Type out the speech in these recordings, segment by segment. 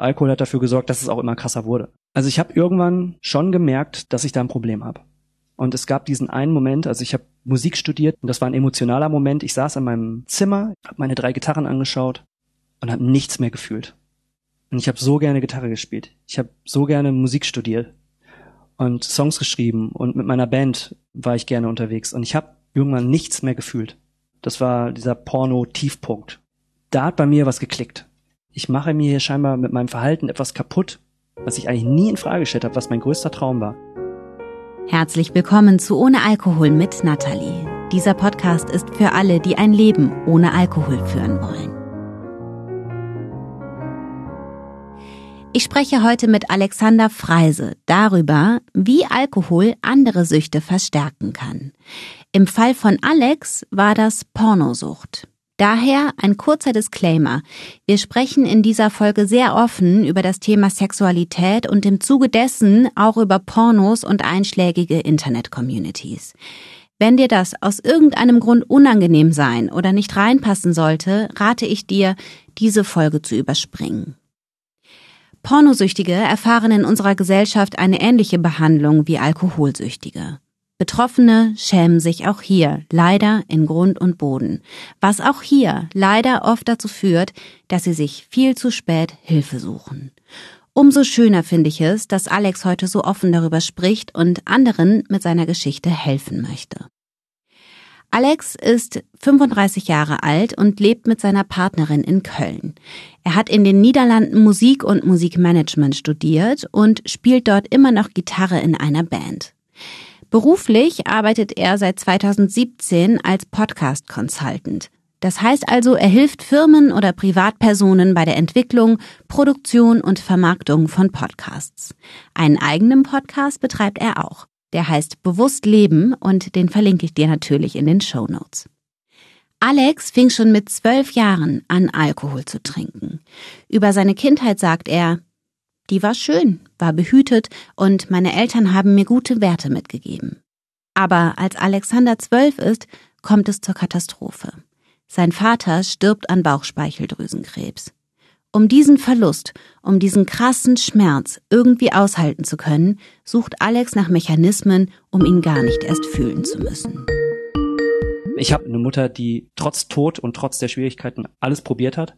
Alkohol hat dafür gesorgt, dass es auch immer krasser wurde. Also ich habe irgendwann schon gemerkt, dass ich da ein Problem habe. Und es gab diesen einen Moment, also ich habe Musik studiert und das war ein emotionaler Moment. Ich saß in meinem Zimmer, habe meine drei Gitarren angeschaut und habe nichts mehr gefühlt. Und ich habe so gerne Gitarre gespielt. Ich habe so gerne Musik studiert und Songs geschrieben und mit meiner Band war ich gerne unterwegs und ich habe irgendwann nichts mehr gefühlt. Das war dieser Porno-Tiefpunkt. Da hat bei mir was geklickt. Ich mache mir hier scheinbar mit meinem Verhalten etwas kaputt, was ich eigentlich nie in Frage gestellt habe, was mein größter Traum war. Herzlich willkommen zu Ohne Alkohol mit Nathalie. Dieser Podcast ist für alle, die ein Leben ohne Alkohol führen wollen. Ich spreche heute mit Alexander Freise darüber, wie Alkohol andere Süchte verstärken kann. Im Fall von Alex war das Pornosucht. Daher ein kurzer Disclaimer. Wir sprechen in dieser Folge sehr offen über das Thema Sexualität und im Zuge dessen auch über Pornos und einschlägige Internet-Communities. Wenn dir das aus irgendeinem Grund unangenehm sein oder nicht reinpassen sollte, rate ich dir, diese Folge zu überspringen. Pornosüchtige erfahren in unserer Gesellschaft eine ähnliche Behandlung wie Alkoholsüchtige. Betroffene schämen sich auch hier leider in Grund und Boden, was auch hier leider oft dazu führt, dass sie sich viel zu spät Hilfe suchen. Umso schöner finde ich es, dass Alex heute so offen darüber spricht und anderen mit seiner Geschichte helfen möchte. Alex ist 35 Jahre alt und lebt mit seiner Partnerin in Köln. Er hat in den Niederlanden Musik und Musikmanagement studiert und spielt dort immer noch Gitarre in einer Band. Beruflich arbeitet er seit 2017 als Podcast Consultant. Das heißt also, er hilft Firmen oder Privatpersonen bei der Entwicklung, Produktion und Vermarktung von Podcasts. Einen eigenen Podcast betreibt er auch. Der heißt Bewusst Leben und den verlinke ich dir natürlich in den Show Notes. Alex fing schon mit zwölf Jahren an, Alkohol zu trinken. Über seine Kindheit sagt er, die war schön, war behütet und meine Eltern haben mir gute Werte mitgegeben. Aber als Alexander zwölf ist, kommt es zur Katastrophe. Sein Vater stirbt an Bauchspeicheldrüsenkrebs. Um diesen Verlust, um diesen krassen Schmerz irgendwie aushalten zu können, sucht Alex nach Mechanismen, um ihn gar nicht erst fühlen zu müssen. Ich habe eine Mutter, die trotz Tod und trotz der Schwierigkeiten alles probiert hat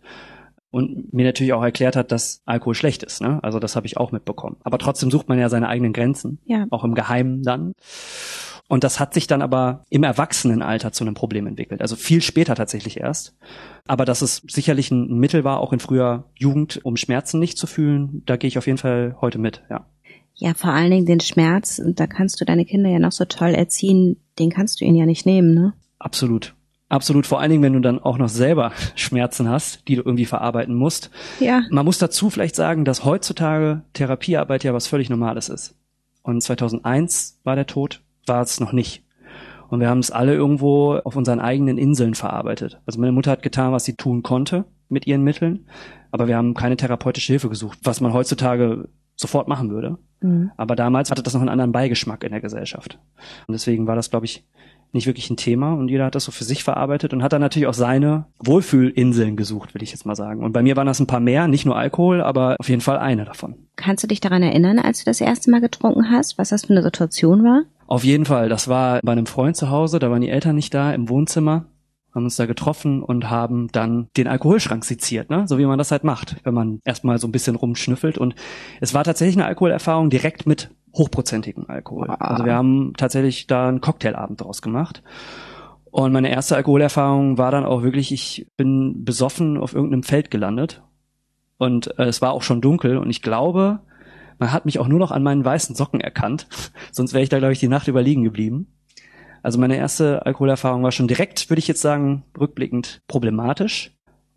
und mir natürlich auch erklärt hat, dass Alkohol schlecht ist. Ne? Also das habe ich auch mitbekommen. Aber trotzdem sucht man ja seine eigenen Grenzen, ja. auch im Geheimen dann. Und das hat sich dann aber im Erwachsenenalter zu einem Problem entwickelt. Also viel später tatsächlich erst. Aber dass es sicherlich ein Mittel war, auch in früher Jugend, um Schmerzen nicht zu fühlen, da gehe ich auf jeden Fall heute mit, ja. Ja, vor allen Dingen den Schmerz, und da kannst du deine Kinder ja noch so toll erziehen, den kannst du ihnen ja nicht nehmen, ne? Absolut. Absolut, vor allen Dingen, wenn du dann auch noch selber Schmerzen hast, die du irgendwie verarbeiten musst. Ja. Man muss dazu vielleicht sagen, dass heutzutage Therapiearbeit ja was völlig Normales ist. Und 2001 war der Tod, war es noch nicht. Und wir haben es alle irgendwo auf unseren eigenen Inseln verarbeitet. Also meine Mutter hat getan, was sie tun konnte mit ihren Mitteln, aber wir haben keine therapeutische Hilfe gesucht, was man heutzutage sofort machen würde. Mhm. Aber damals hatte das noch einen anderen Beigeschmack in der Gesellschaft. Und deswegen war das, glaube ich, nicht wirklich ein Thema und jeder hat das so für sich verarbeitet und hat dann natürlich auch seine Wohlfühlinseln gesucht, will ich jetzt mal sagen. Und bei mir waren das ein paar mehr, nicht nur Alkohol, aber auf jeden Fall eine davon. Kannst du dich daran erinnern, als du das erste Mal getrunken hast, was das für eine Situation war? Auf jeden Fall. Das war bei einem Freund zu Hause, da waren die Eltern nicht da, im Wohnzimmer haben uns da getroffen und haben dann den Alkoholschrank seziert, ne? so wie man das halt macht, wenn man erstmal so ein bisschen rumschnüffelt. Und es war tatsächlich eine Alkoholerfahrung direkt mit hochprozentigem Alkohol. Ah. Also wir haben tatsächlich da einen Cocktailabend draus gemacht. Und meine erste Alkoholerfahrung war dann auch wirklich, ich bin besoffen auf irgendeinem Feld gelandet. Und äh, es war auch schon dunkel und ich glaube, man hat mich auch nur noch an meinen weißen Socken erkannt. Sonst wäre ich da, glaube ich, die Nacht überliegen geblieben. Also meine erste Alkoholerfahrung war schon direkt, würde ich jetzt sagen, rückblickend problematisch.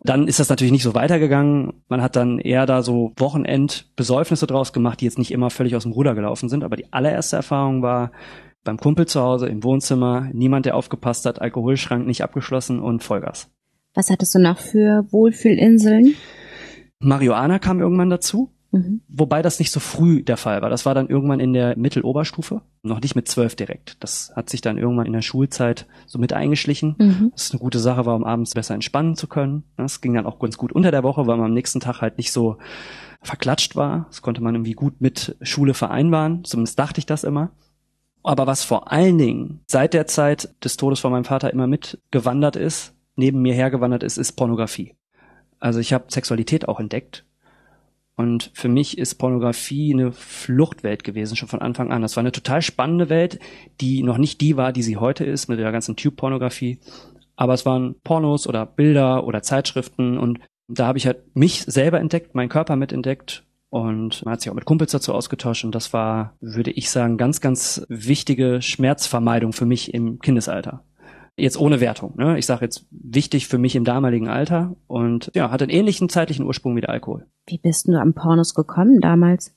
Dann ist das natürlich nicht so weitergegangen. Man hat dann eher da so Wochenendbesäufnisse draus gemacht, die jetzt nicht immer völlig aus dem Ruder gelaufen sind. Aber die allererste Erfahrung war beim Kumpel zu Hause im Wohnzimmer, niemand, der aufgepasst hat, Alkoholschrank nicht abgeschlossen und Vollgas. Was hattest du noch für Wohlfühlinseln? Marihuana kam irgendwann dazu. Mhm. Wobei das nicht so früh der Fall war. Das war dann irgendwann in der Mitteloberstufe, noch nicht mit zwölf direkt. Das hat sich dann irgendwann in der Schulzeit so mit eingeschlichen. Mhm. Das ist eine gute Sache war, um abends besser entspannen zu können. Das ging dann auch ganz gut unter der Woche, weil man am nächsten Tag halt nicht so verklatscht war. Das konnte man irgendwie gut mit Schule vereinbaren. Zumindest dachte ich das immer. Aber was vor allen Dingen seit der Zeit des Todes von meinem Vater immer mitgewandert ist, neben mir hergewandert ist, ist Pornografie. Also ich habe Sexualität auch entdeckt. Und für mich ist Pornografie eine Fluchtwelt gewesen, schon von Anfang an. Das war eine total spannende Welt, die noch nicht die war, die sie heute ist, mit der ganzen Tube-Pornografie. Aber es waren Pornos oder Bilder oder Zeitschriften und da habe ich halt mich selber entdeckt, meinen Körper mitentdeckt und man hat sich auch mit Kumpels dazu ausgetauscht und das war, würde ich sagen, ganz, ganz wichtige Schmerzvermeidung für mich im Kindesalter. Jetzt ohne Wertung. Ne? Ich sage jetzt wichtig für mich im damaligen Alter und ja, hat einen ähnlichen zeitlichen Ursprung wie der Alkohol. Wie bist du am Pornos gekommen damals?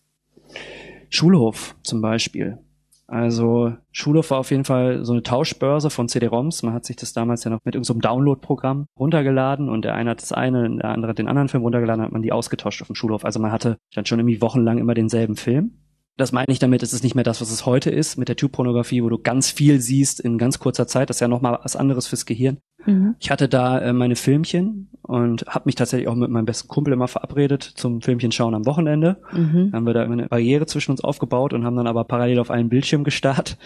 Schulhof zum Beispiel. Also Schulhof war auf jeden Fall so eine Tauschbörse von CD-ROMs. Man hat sich das damals ja noch mit irgendeinem so Download-Programm runtergeladen und der eine hat das eine, der andere den anderen Film runtergeladen, hat man die ausgetauscht auf dem Schulhof. Also man hatte dann schon irgendwie wochenlang immer denselben Film. Das meine ich damit, es ist nicht mehr das, was es heute ist mit der Typ-Pornografie, wo du ganz viel siehst in ganz kurzer Zeit. Das ist ja nochmal was anderes fürs Gehirn. Mhm. Ich hatte da äh, meine Filmchen und habe mich tatsächlich auch mit meinem besten Kumpel immer verabredet zum Filmchen schauen am Wochenende. Mhm. Haben wir da immer eine Barriere zwischen uns aufgebaut und haben dann aber parallel auf einen Bildschirm gestarrt.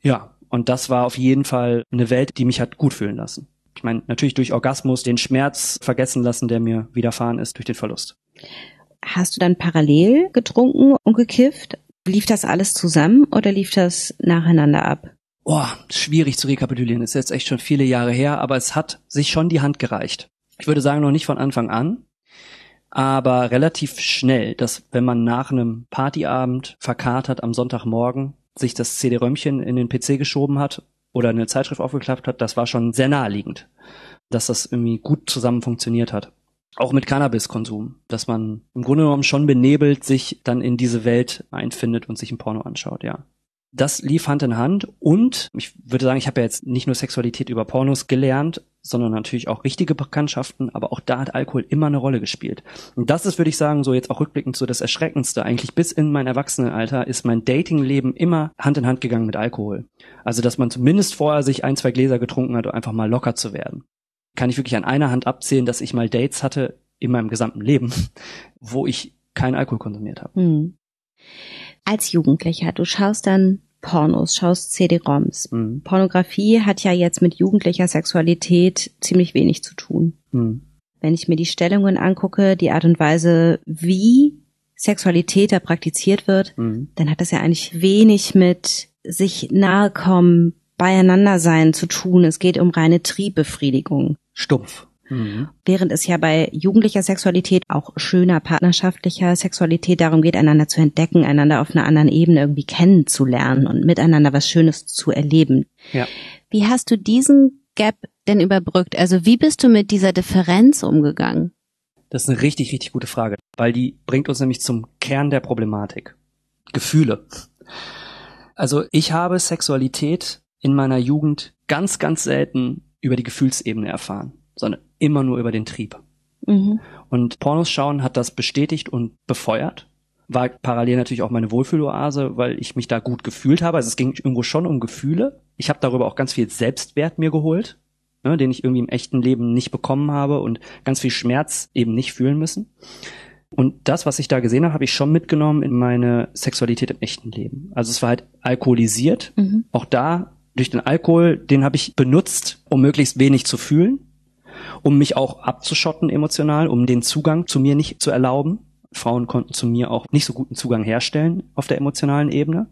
Ja, und das war auf jeden Fall eine Welt, die mich hat gut fühlen lassen. Ich meine, natürlich durch Orgasmus den Schmerz vergessen lassen, der mir widerfahren ist durch den Verlust. Hast du dann parallel getrunken und gekifft? Lief das alles zusammen oder lief das nacheinander ab? Boah, schwierig zu rekapitulieren. Ist jetzt echt schon viele Jahre her, aber es hat sich schon die Hand gereicht. Ich würde sagen, noch nicht von Anfang an, aber relativ schnell, dass wenn man nach einem Partyabend verkatert am Sonntagmorgen sich das CD-Römmchen in den PC geschoben hat oder eine Zeitschrift aufgeklappt hat, das war schon sehr naheliegend, dass das irgendwie gut zusammen funktioniert hat auch mit Cannabiskonsum, dass man im Grunde genommen schon benebelt sich dann in diese Welt einfindet und sich ein Porno anschaut, ja. Das lief Hand in Hand und ich würde sagen, ich habe ja jetzt nicht nur Sexualität über Pornos gelernt, sondern natürlich auch richtige Bekanntschaften, aber auch da hat Alkohol immer eine Rolle gespielt. Und das ist, würde ich sagen, so jetzt auch rückblickend so das Erschreckendste. Eigentlich bis in mein Erwachsenenalter ist mein Datingleben immer Hand in Hand gegangen mit Alkohol. Also, dass man zumindest vorher sich ein, zwei Gläser getrunken hat, um einfach mal locker zu werden kann ich wirklich an einer Hand abzählen, dass ich mal Dates hatte in meinem gesamten Leben, wo ich keinen Alkohol konsumiert habe. Hm. Als Jugendlicher, du schaust dann Pornos, schaust CD-ROMs. Mhm. Pornografie hat ja jetzt mit jugendlicher Sexualität ziemlich wenig zu tun. Mhm. Wenn ich mir die Stellungen angucke, die Art und Weise, wie Sexualität da praktiziert wird, mhm. dann hat das ja eigentlich wenig mit sich nahe kommen, beieinander sein zu tun. Es geht um reine Triebbefriedigung stumpf. Mhm. Während es ja bei jugendlicher Sexualität, auch schöner partnerschaftlicher Sexualität darum geht, einander zu entdecken, einander auf einer anderen Ebene irgendwie kennenzulernen und miteinander was Schönes zu erleben. Ja. Wie hast du diesen Gap denn überbrückt? Also wie bist du mit dieser Differenz umgegangen? Das ist eine richtig, richtig gute Frage, weil die bringt uns nämlich zum Kern der Problematik. Gefühle. Also ich habe Sexualität in meiner Jugend ganz, ganz selten über die Gefühlsebene erfahren, sondern immer nur über den Trieb. Mhm. Und Pornos schauen hat das bestätigt und befeuert. War parallel natürlich auch meine Wohlfühloase, weil ich mich da gut gefühlt habe. Also es ging irgendwo schon um Gefühle. Ich habe darüber auch ganz viel Selbstwert mir geholt, ne, den ich irgendwie im echten Leben nicht bekommen habe und ganz viel Schmerz eben nicht fühlen müssen. Und das, was ich da gesehen habe, habe ich schon mitgenommen in meine Sexualität im echten Leben. Also es war halt alkoholisiert. Mhm. Auch da durch den Alkohol, den habe ich benutzt, um möglichst wenig zu fühlen, um mich auch abzuschotten emotional, um den Zugang zu mir nicht zu erlauben. Frauen konnten zu mir auch nicht so guten Zugang herstellen auf der emotionalen Ebene.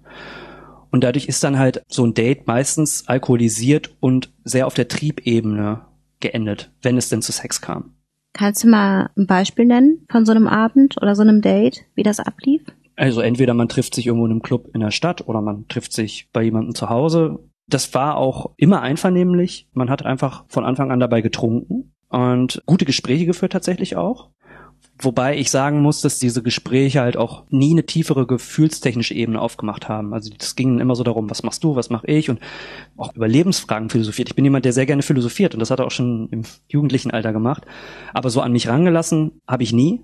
Und dadurch ist dann halt so ein Date meistens alkoholisiert und sehr auf der Triebebene geendet, wenn es denn zu Sex kam. Kannst du mal ein Beispiel nennen von so einem Abend oder so einem Date, wie das ablief? Also entweder man trifft sich irgendwo in einem Club in der Stadt oder man trifft sich bei jemandem zu Hause das war auch immer einvernehmlich. Man hat einfach von Anfang an dabei getrunken und gute Gespräche geführt tatsächlich auch. Wobei ich sagen muss, dass diese Gespräche halt auch nie eine tiefere gefühlstechnische Ebene aufgemacht haben. Also das ging immer so darum, was machst du, was mache ich und auch über Lebensfragen philosophiert. Ich bin jemand, der sehr gerne philosophiert und das hat er auch schon im jugendlichen Alter gemacht. Aber so an mich rangelassen habe ich nie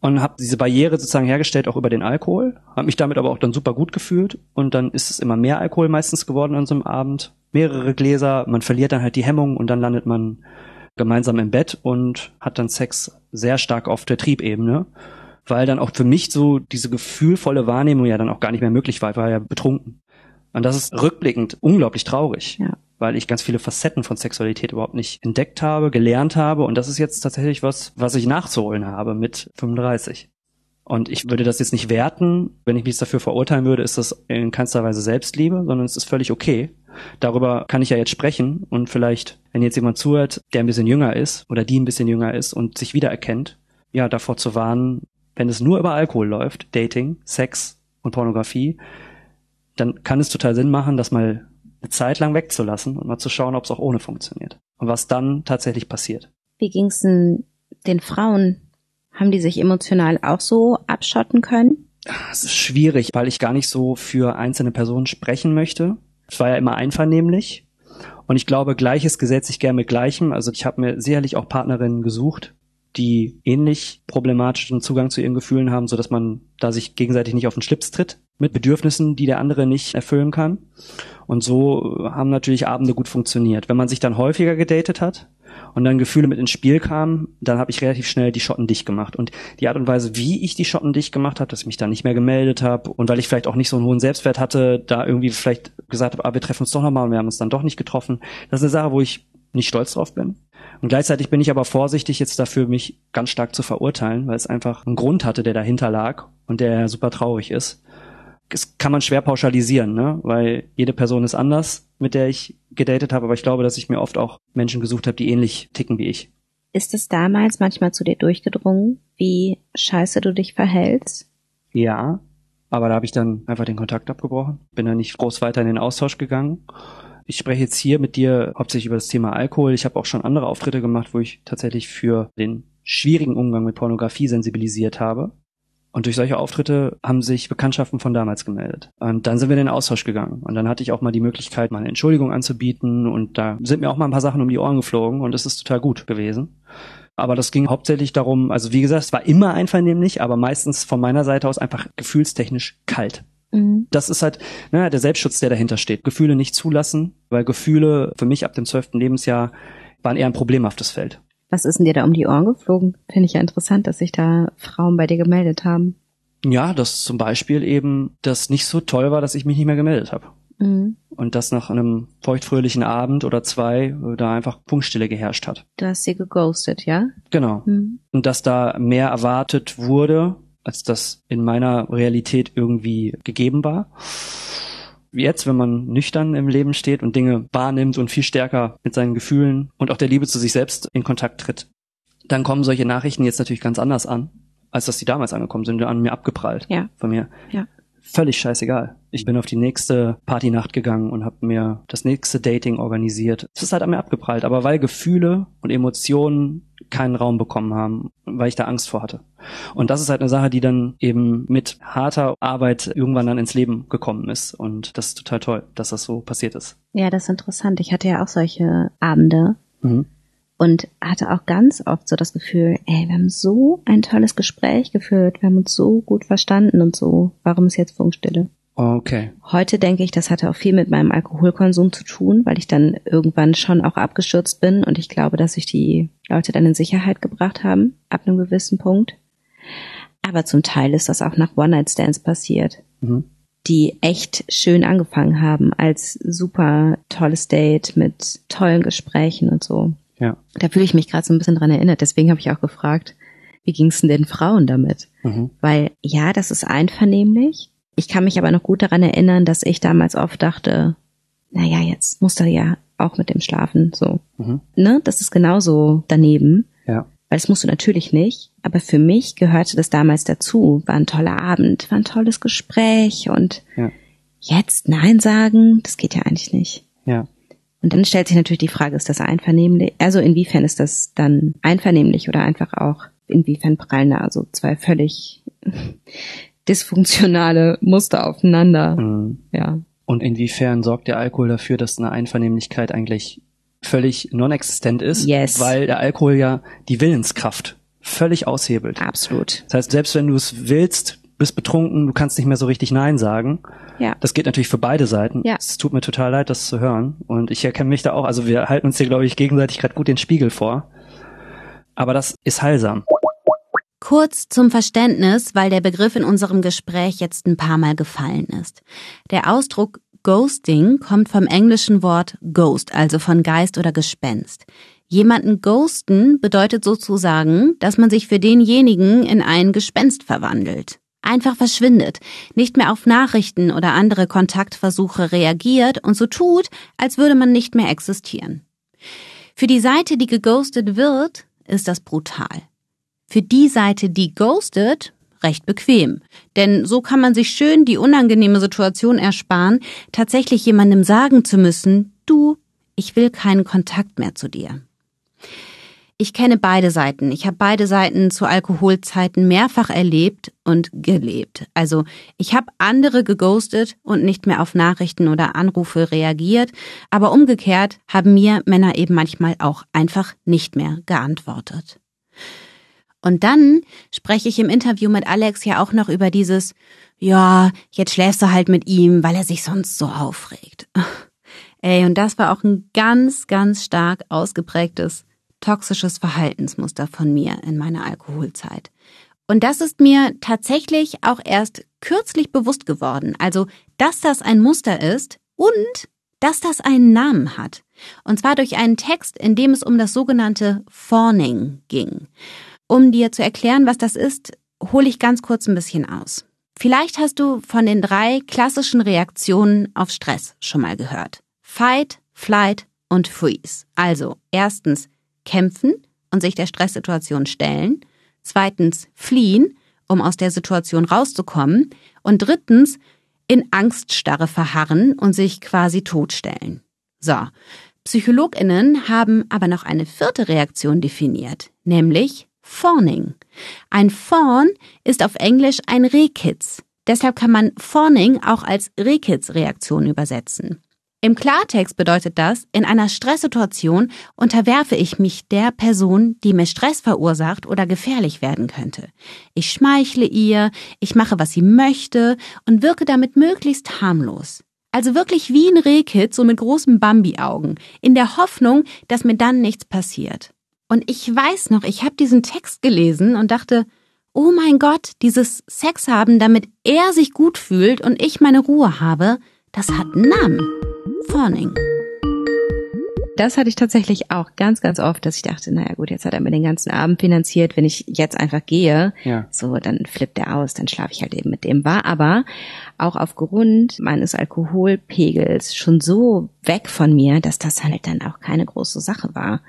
und habe diese Barriere sozusagen hergestellt, auch über den Alkohol, habe mich damit aber auch dann super gut gefühlt und dann ist es immer mehr Alkohol meistens geworden an so einem Abend, mehrere Gläser, man verliert dann halt die Hemmung und dann landet man gemeinsam im Bett und hat dann Sex sehr stark auf der Triebebene. weil dann auch für mich so diese gefühlvolle Wahrnehmung ja dann auch gar nicht mehr möglich war. Ich war ja betrunken. Und das ist rückblickend unglaublich traurig. Ja. Weil ich ganz viele Facetten von Sexualität überhaupt nicht entdeckt habe, gelernt habe. Und das ist jetzt tatsächlich was, was ich nachzuholen habe mit 35. Und ich würde das jetzt nicht werten. Wenn ich mich dafür verurteilen würde, ist das in keinster Weise Selbstliebe, sondern es ist völlig okay. Darüber kann ich ja jetzt sprechen. Und vielleicht, wenn jetzt jemand zuhört, der ein bisschen jünger ist oder die ein bisschen jünger ist und sich wiedererkennt, ja, davor zu warnen, wenn es nur über Alkohol läuft, Dating, Sex und Pornografie, dann kann es total Sinn machen, das mal eine Zeit lang wegzulassen und mal zu schauen, ob es auch ohne funktioniert. Und was dann tatsächlich passiert. Wie ging's denn den Frauen? Haben die sich emotional auch so abschotten können? Es ist schwierig, weil ich gar nicht so für einzelne Personen sprechen möchte. Es war ja immer einvernehmlich. Und ich glaube, Gleiches gesetzt sich gern mit Gleichem. Also ich habe mir sicherlich auch Partnerinnen gesucht, die ähnlich problematischen Zugang zu ihren Gefühlen haben, so dass man da sich gegenseitig nicht auf den Schlips tritt mit Bedürfnissen, die der andere nicht erfüllen kann. Und so haben natürlich Abende gut funktioniert. Wenn man sich dann häufiger gedatet hat und dann Gefühle mit ins Spiel kamen, dann habe ich relativ schnell die Schotten dicht gemacht. Und die Art und Weise, wie ich die Schotten dicht gemacht habe, dass ich mich da nicht mehr gemeldet habe und weil ich vielleicht auch nicht so einen hohen Selbstwert hatte, da irgendwie vielleicht gesagt habe, ah, wir treffen uns doch nochmal und wir haben uns dann doch nicht getroffen. Das ist eine Sache, wo ich nicht stolz drauf bin. Und gleichzeitig bin ich aber vorsichtig jetzt dafür, mich ganz stark zu verurteilen, weil es einfach einen Grund hatte, der dahinter lag und der super traurig ist. Das kann man schwer pauschalisieren, ne? weil jede Person ist anders, mit der ich gedatet habe, aber ich glaube, dass ich mir oft auch Menschen gesucht habe, die ähnlich ticken wie ich. Ist es damals manchmal zu dir durchgedrungen, wie scheiße du dich verhältst? Ja, aber da habe ich dann einfach den Kontakt abgebrochen, bin dann nicht groß weiter in den Austausch gegangen ich spreche jetzt hier mit dir hauptsächlich über das Thema Alkohol. Ich habe auch schon andere Auftritte gemacht, wo ich tatsächlich für den schwierigen Umgang mit Pornografie sensibilisiert habe. Und durch solche Auftritte haben sich Bekanntschaften von damals gemeldet. Und dann sind wir in den Austausch gegangen. Und dann hatte ich auch mal die Möglichkeit, mal eine Entschuldigung anzubieten. Und da sind mir auch mal ein paar Sachen um die Ohren geflogen. Und es ist total gut gewesen. Aber das ging hauptsächlich darum, also wie gesagt, es war immer einvernehmlich, aber meistens von meiner Seite aus einfach gefühlstechnisch kalt. Mhm. Das ist halt ne, der Selbstschutz, der dahinter steht. Gefühle nicht zulassen, weil Gefühle für mich ab dem zwölften Lebensjahr waren eher ein problemhaftes Feld. Was ist denn dir da um die Ohren geflogen? Finde ich ja interessant, dass sich da Frauen bei dir gemeldet haben. Ja, dass zum Beispiel eben das nicht so toll war, dass ich mich nicht mehr gemeldet habe. Mhm. Und dass nach einem feuchtfröhlichen Abend oder zwei da einfach Punktstille geherrscht hat. Du hast sie geghostet, ja? Genau. Mhm. Und dass da mehr erwartet wurde, als das in meiner Realität irgendwie gegeben war. Jetzt, wenn man nüchtern im Leben steht und Dinge wahrnimmt und viel stärker mit seinen Gefühlen und auch der Liebe zu sich selbst in Kontakt tritt, dann kommen solche Nachrichten jetzt natürlich ganz anders an, als dass die damals angekommen sind, an mir abgeprallt. Ja. Von mir. Ja. Völlig scheißegal. Ich bin auf die nächste Partynacht gegangen und habe mir das nächste Dating organisiert. Es ist halt an mir abgeprallt, aber weil Gefühle und Emotionen keinen Raum bekommen haben, weil ich da Angst vor hatte. Und das ist halt eine Sache, die dann eben mit harter Arbeit irgendwann dann ins Leben gekommen ist. Und das ist total toll, dass das so passiert ist. Ja, das ist interessant. Ich hatte ja auch solche Abende. Mhm. Und hatte auch ganz oft so das Gefühl, ey, wir haben so ein tolles Gespräch geführt, wir haben uns so gut verstanden und so. Warum ist jetzt Funkstille? Okay. Heute denke ich, das hatte auch viel mit meinem Alkoholkonsum zu tun, weil ich dann irgendwann schon auch abgestürzt bin und ich glaube, dass sich die Leute dann in Sicherheit gebracht haben, ab einem gewissen Punkt. Aber zum Teil ist das auch nach One-Night-Stands passiert, mhm. die echt schön angefangen haben als super tolles Date mit tollen Gesprächen und so. Ja. Da fühle ich mich gerade so ein bisschen dran erinnert. Deswegen habe ich auch gefragt, wie ging es denn den Frauen damit? Mhm. Weil ja, das ist einvernehmlich, ich kann mich aber noch gut daran erinnern, dass ich damals oft dachte, naja, jetzt muss er ja auch mit dem schlafen, so. Mhm. Ne? Das ist genauso daneben. Ja. Weil das musst du natürlich nicht. Aber für mich gehörte das damals dazu. War ein toller Abend, war ein tolles Gespräch und ja. jetzt Nein sagen, das geht ja eigentlich nicht. Ja. Und dann stellt sich natürlich die Frage, ist das einvernehmlich? Also inwiefern ist das dann einvernehmlich oder einfach auch, inwiefern prallen da also zwei völlig dysfunktionale Muster aufeinander. Mhm. Ja. Und inwiefern sorgt der Alkohol dafür, dass eine Einvernehmlichkeit eigentlich völlig non-existent ist? Yes. Weil der Alkohol ja die Willenskraft völlig aushebelt. Absolut. Das heißt, selbst wenn du es willst, bist betrunken, du kannst nicht mehr so richtig Nein sagen. Ja. Das geht natürlich für beide Seiten. Ja. Es tut mir total leid, das zu hören. Und ich erkenne mich da auch, also wir halten uns hier, glaube ich, gegenseitig gerade gut den Spiegel vor. Aber das ist heilsam. Kurz zum Verständnis, weil der Begriff in unserem Gespräch jetzt ein paar Mal gefallen ist. Der Ausdruck Ghosting kommt vom englischen Wort Ghost, also von Geist oder Gespenst. Jemanden ghosten bedeutet sozusagen, dass man sich für denjenigen in ein Gespenst verwandelt. Einfach verschwindet, nicht mehr auf Nachrichten oder andere Kontaktversuche reagiert und so tut, als würde man nicht mehr existieren. Für die Seite, die geghostet wird, ist das brutal. Für die Seite, die ghostet, recht bequem. Denn so kann man sich schön die unangenehme Situation ersparen, tatsächlich jemandem sagen zu müssen, du, ich will keinen Kontakt mehr zu dir. Ich kenne beide Seiten. Ich habe beide Seiten zu Alkoholzeiten mehrfach erlebt und gelebt. Also ich habe andere geghostet und nicht mehr auf Nachrichten oder Anrufe reagiert, aber umgekehrt haben mir Männer eben manchmal auch einfach nicht mehr geantwortet. Und dann spreche ich im Interview mit Alex ja auch noch über dieses, ja, jetzt schläfst du halt mit ihm, weil er sich sonst so aufregt. Ey, und das war auch ein ganz, ganz stark ausgeprägtes toxisches Verhaltensmuster von mir in meiner Alkoholzeit. Und das ist mir tatsächlich auch erst kürzlich bewusst geworden. Also, dass das ein Muster ist und dass das einen Namen hat. Und zwar durch einen Text, in dem es um das sogenannte Fawning ging. Um dir zu erklären, was das ist, hole ich ganz kurz ein bisschen aus. Vielleicht hast du von den drei klassischen Reaktionen auf Stress schon mal gehört. Fight, Flight und Freeze. Also erstens kämpfen und sich der Stresssituation stellen. Zweitens fliehen, um aus der Situation rauszukommen. Und drittens in Angststarre verharren und sich quasi totstellen. So. PsychologInnen haben aber noch eine vierte Reaktion definiert, nämlich Fawning. Ein Fawn ist auf Englisch ein Rehkitz. Deshalb kann man Fawning auch als Rehkitz-Reaktion übersetzen. Im Klartext bedeutet das, in einer Stresssituation unterwerfe ich mich der Person, die mir Stress verursacht oder gefährlich werden könnte. Ich schmeichle ihr, ich mache, was sie möchte und wirke damit möglichst harmlos. Also wirklich wie ein Rehkitz, so mit großen Bambi-Augen, in der Hoffnung, dass mir dann nichts passiert. Und ich weiß noch, ich habe diesen Text gelesen und dachte, oh mein Gott, dieses Sex haben, damit er sich gut fühlt und ich meine Ruhe habe, das hat einen Namen. Fawning. Das hatte ich tatsächlich auch ganz, ganz oft, dass ich dachte, naja gut, jetzt hat er mir den ganzen Abend finanziert, wenn ich jetzt einfach gehe, ja. so, dann flippt er aus, dann schlafe ich halt eben mit dem. War aber auch aufgrund meines Alkoholpegels schon so weg von mir, dass das halt dann auch keine große Sache war.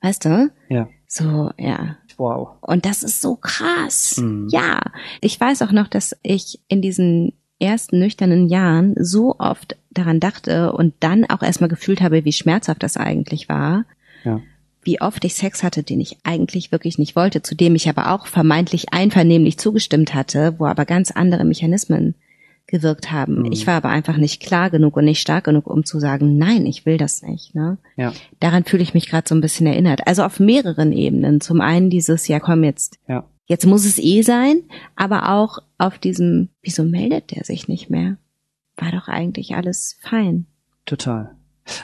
Weißt du? Ja. So, ja. Wow. Und das ist so krass. Mhm. Ja. Ich weiß auch noch, dass ich in diesen ersten nüchternen Jahren so oft daran dachte und dann auch erstmal gefühlt habe, wie schmerzhaft das eigentlich war. Ja. Wie oft ich Sex hatte, den ich eigentlich wirklich nicht wollte, zu dem ich aber auch vermeintlich einvernehmlich zugestimmt hatte, wo aber ganz andere Mechanismen gewirkt haben. Mhm. Ich war aber einfach nicht klar genug und nicht stark genug, um zu sagen, nein, ich will das nicht. Ne? Ja. Daran fühle ich mich gerade so ein bisschen erinnert. Also auf mehreren Ebenen. Zum einen dieses, ja komm jetzt, ja. Jetzt muss es eh sein, aber auch auf diesem, wieso meldet der sich nicht mehr? War doch eigentlich alles fein. Total.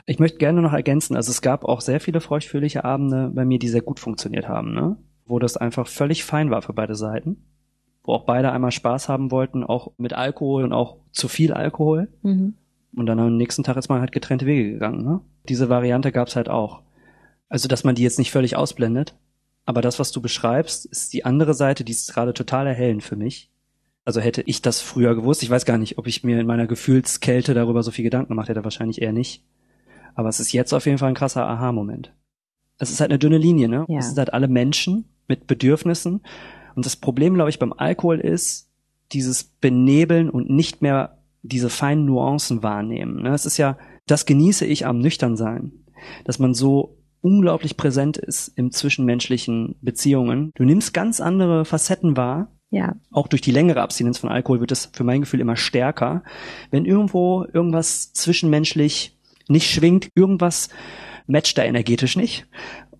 Ich möchte gerne noch ergänzen, also es gab auch sehr viele feuchtfühlige Abende bei mir, die sehr gut funktioniert haben, ne? Wo das einfach völlig fein war für beide Seiten wo auch beide einmal Spaß haben wollten, auch mit Alkohol und auch zu viel Alkohol. Mhm. Und dann am nächsten Tag ist man halt getrennte Wege gegangen. Ne? Diese Variante gab's halt auch. Also, dass man die jetzt nicht völlig ausblendet. Aber das, was du beschreibst, ist die andere Seite, die ist gerade total erhellend für mich. Also hätte ich das früher gewusst, ich weiß gar nicht, ob ich mir in meiner Gefühlskälte darüber so viel Gedanken gemacht hätte, wahrscheinlich eher nicht. Aber es ist jetzt auf jeden Fall ein krasser Aha-Moment. Es ist halt eine dünne Linie, ne? Ja. Es sind halt alle Menschen mit Bedürfnissen und das Problem, glaube ich, beim Alkohol ist dieses Benebeln und nicht mehr diese feinen Nuancen wahrnehmen. Ne? Es ist ja, das genieße ich am Nüchternsein, dass man so unglaublich präsent ist im zwischenmenschlichen Beziehungen. Du nimmst ganz andere Facetten wahr. Ja. Auch durch die längere Abstinenz von Alkohol wird es für mein Gefühl immer stärker. Wenn irgendwo irgendwas zwischenmenschlich nicht schwingt, irgendwas matcht da energetisch nicht.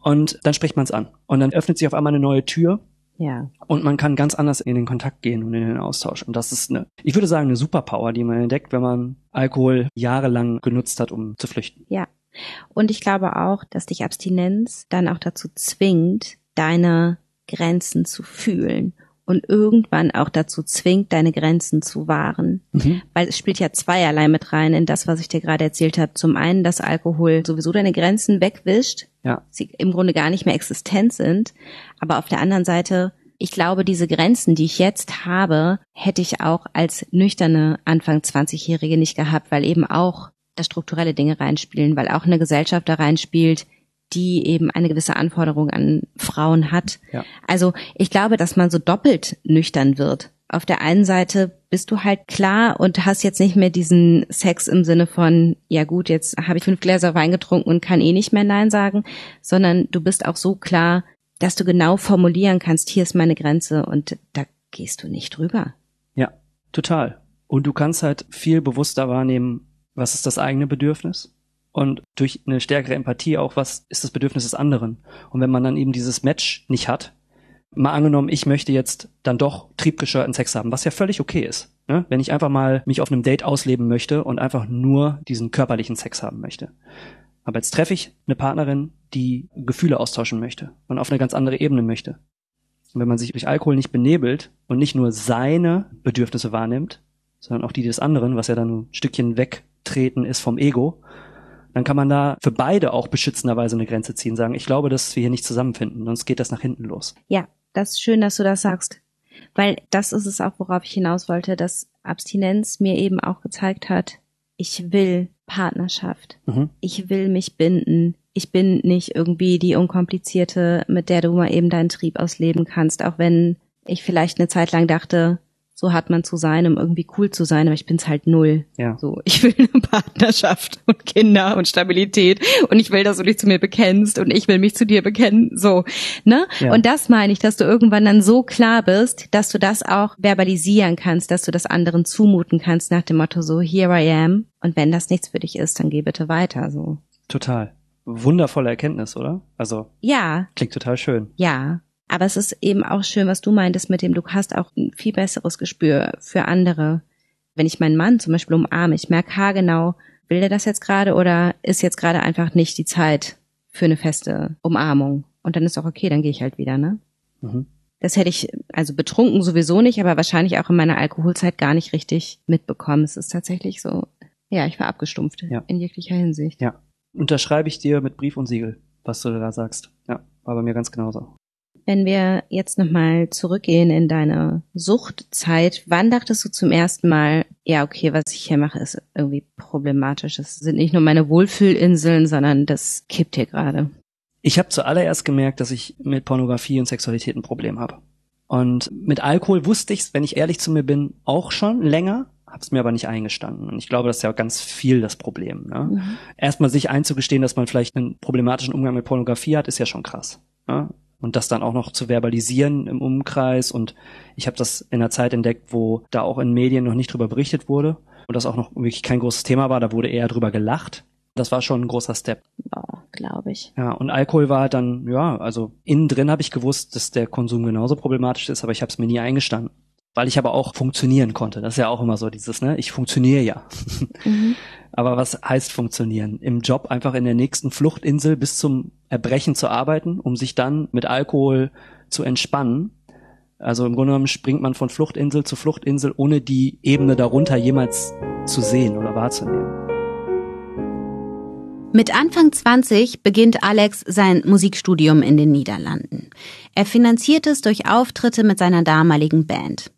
Und dann spricht man es an. Und dann öffnet sich auf einmal eine neue Tür ja. Und man kann ganz anders in den Kontakt gehen und in den Austausch. Und das ist eine, ich würde sagen, eine Superpower, die man entdeckt, wenn man Alkohol jahrelang genutzt hat, um zu flüchten. Ja. Und ich glaube auch, dass dich Abstinenz dann auch dazu zwingt, deine Grenzen zu fühlen und irgendwann auch dazu zwingt, deine Grenzen zu wahren. Mhm. Weil es spielt ja zweierlei mit rein in das, was ich dir gerade erzählt habe. Zum einen, dass Alkohol sowieso deine Grenzen wegwischt, ja. sie im Grunde gar nicht mehr existent sind. Aber auf der anderen Seite, ich glaube, diese Grenzen, die ich jetzt habe, hätte ich auch als nüchterne Anfang 20-Jährige nicht gehabt, weil eben auch da strukturelle Dinge reinspielen, weil auch eine Gesellschaft da reinspielt, die eben eine gewisse Anforderung an Frauen hat. Ja. Also ich glaube, dass man so doppelt nüchtern wird. Auf der einen Seite bist du halt klar und hast jetzt nicht mehr diesen Sex im Sinne von, ja gut, jetzt habe ich fünf Gläser Wein getrunken und kann eh nicht mehr Nein sagen, sondern du bist auch so klar, dass du genau formulieren kannst, hier ist meine Grenze und da gehst du nicht drüber. Ja, total. Und du kannst halt viel bewusster wahrnehmen, was ist das eigene Bedürfnis und durch eine stärkere Empathie auch, was ist das Bedürfnis des anderen. Und wenn man dann eben dieses Match nicht hat, mal angenommen, ich möchte jetzt dann doch triebgesteuerten Sex haben, was ja völlig okay ist. Ne? Wenn ich einfach mal mich auf einem Date ausleben möchte und einfach nur diesen körperlichen Sex haben möchte. Aber jetzt treffe ich eine Partnerin, die Gefühle austauschen möchte und auf eine ganz andere Ebene möchte. Und wenn man sich durch Alkohol nicht benebelt und nicht nur seine Bedürfnisse wahrnimmt, sondern auch die des anderen, was ja dann ein Stückchen wegtreten ist vom Ego, dann kann man da für beide auch beschützenderweise eine Grenze ziehen, sagen, ich glaube, dass wir hier nicht zusammenfinden, sonst geht das nach hinten los. Ja, das ist schön, dass du das sagst. Weil das ist es auch, worauf ich hinaus wollte, dass Abstinenz mir eben auch gezeigt hat, ich will Partnerschaft. Mhm. Ich will mich binden. Ich bin nicht irgendwie die unkomplizierte, mit der du mal eben deinen Trieb ausleben kannst, auch wenn ich vielleicht eine Zeit lang dachte, so hat man zu sein, um irgendwie cool zu sein, aber ich bin's halt null. Ja. So, ich will eine Partnerschaft und Kinder und Stabilität und ich will, dass du dich zu mir bekennst und ich will mich zu dir bekennen, so, ne? Ja. Und das meine ich, dass du irgendwann dann so klar bist, dass du das auch verbalisieren kannst, dass du das anderen zumuten kannst nach dem Motto so, here I am und wenn das nichts für dich ist, dann geh bitte weiter, so. Total. Wundervolle Erkenntnis, oder? Also. Ja. Klingt total schön. Ja. Aber es ist eben auch schön, was du meintest mit dem, du hast auch ein viel besseres Gespür für andere. Wenn ich meinen Mann zum Beispiel umarme, ich merke haargenau, will der das jetzt gerade oder ist jetzt gerade einfach nicht die Zeit für eine feste Umarmung? Und dann ist auch okay, dann gehe ich halt wieder, ne? Mhm. Das hätte ich, also betrunken sowieso nicht, aber wahrscheinlich auch in meiner Alkoholzeit gar nicht richtig mitbekommen. Es ist tatsächlich so, ja, ich war abgestumpft ja. in jeglicher Hinsicht. Ja. Unterschreibe ich dir mit Brief und Siegel, was du da sagst. Ja, war bei mir ganz genauso. Wenn wir jetzt nochmal zurückgehen in deine Suchtzeit, wann dachtest du zum ersten Mal, ja, okay, was ich hier mache, ist irgendwie problematisch. Das sind nicht nur meine Wohlfühlinseln, sondern das kippt hier gerade. Ich habe zuallererst gemerkt, dass ich mit Pornografie und Sexualität ein Problem habe. Und mit Alkohol wusste ich wenn ich ehrlich zu mir bin, auch schon länger, habe es mir aber nicht eingestanden. Und ich glaube, das ist ja ganz viel das Problem. Ne? Mhm. Erstmal sich einzugestehen, dass man vielleicht einen problematischen Umgang mit Pornografie hat, ist ja schon krass. Ne? Und das dann auch noch zu verbalisieren im Umkreis. Und ich habe das in einer Zeit entdeckt, wo da auch in Medien noch nicht drüber berichtet wurde und das auch noch wirklich kein großes Thema war. Da wurde eher drüber gelacht. Das war schon ein großer Step. Oh, glaube ich. Ja, und Alkohol war dann, ja, also innen drin habe ich gewusst, dass der Konsum genauso problematisch ist, aber ich habe es mir nie eingestanden. Weil ich aber auch funktionieren konnte. Das ist ja auch immer so dieses, ne? Ich funktioniere ja. Mhm. Aber was heißt funktionieren? Im Job einfach in der nächsten Fluchtinsel bis zum Erbrechen zu arbeiten, um sich dann mit Alkohol zu entspannen. Also im Grunde genommen springt man von Fluchtinsel zu Fluchtinsel, ohne die Ebene darunter jemals zu sehen oder wahrzunehmen. Mit Anfang 20 beginnt Alex sein Musikstudium in den Niederlanden. Er finanziert es durch Auftritte mit seiner damaligen Band.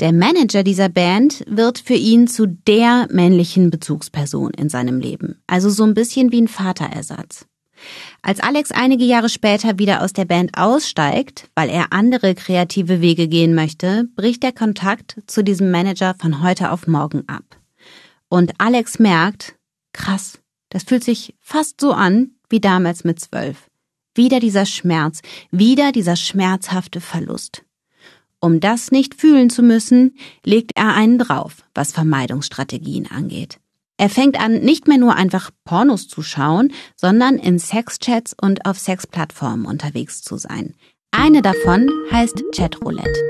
Der Manager dieser Band wird für ihn zu der männlichen Bezugsperson in seinem Leben, also so ein bisschen wie ein Vaterersatz. Als Alex einige Jahre später wieder aus der Band aussteigt, weil er andere kreative Wege gehen möchte, bricht der Kontakt zu diesem Manager von heute auf morgen ab. Und Alex merkt, krass, das fühlt sich fast so an wie damals mit zwölf. Wieder dieser Schmerz, wieder dieser schmerzhafte Verlust. Um das nicht fühlen zu müssen, legt er einen drauf, was Vermeidungsstrategien angeht. Er fängt an, nicht mehr nur einfach Pornos zu schauen, sondern in Sexchats und auf Sexplattformen unterwegs zu sein. Eine davon heißt Chatroulette.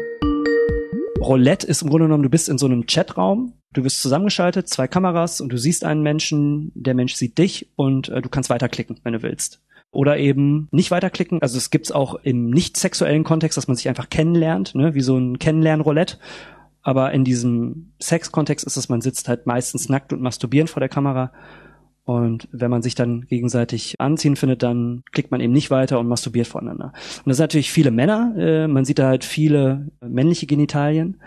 Roulette ist im Grunde genommen, du bist in so einem Chatraum, du wirst zusammengeschaltet, zwei Kameras und du siehst einen Menschen, der Mensch sieht dich und äh, du kannst weiterklicken, wenn du willst. Oder eben nicht weiterklicken. Also es gibt's auch im nicht sexuellen Kontext, dass man sich einfach kennenlernt, ne, wie so ein Kennenlernroulette. Aber in diesem Sex-Kontext ist es, man sitzt halt meistens nackt und masturbieren vor der Kamera. Und wenn man sich dann gegenseitig anziehen findet, dann klickt man eben nicht weiter und masturbiert voneinander. Und das sind natürlich viele Männer. Äh, man sieht da halt viele männliche Genitalien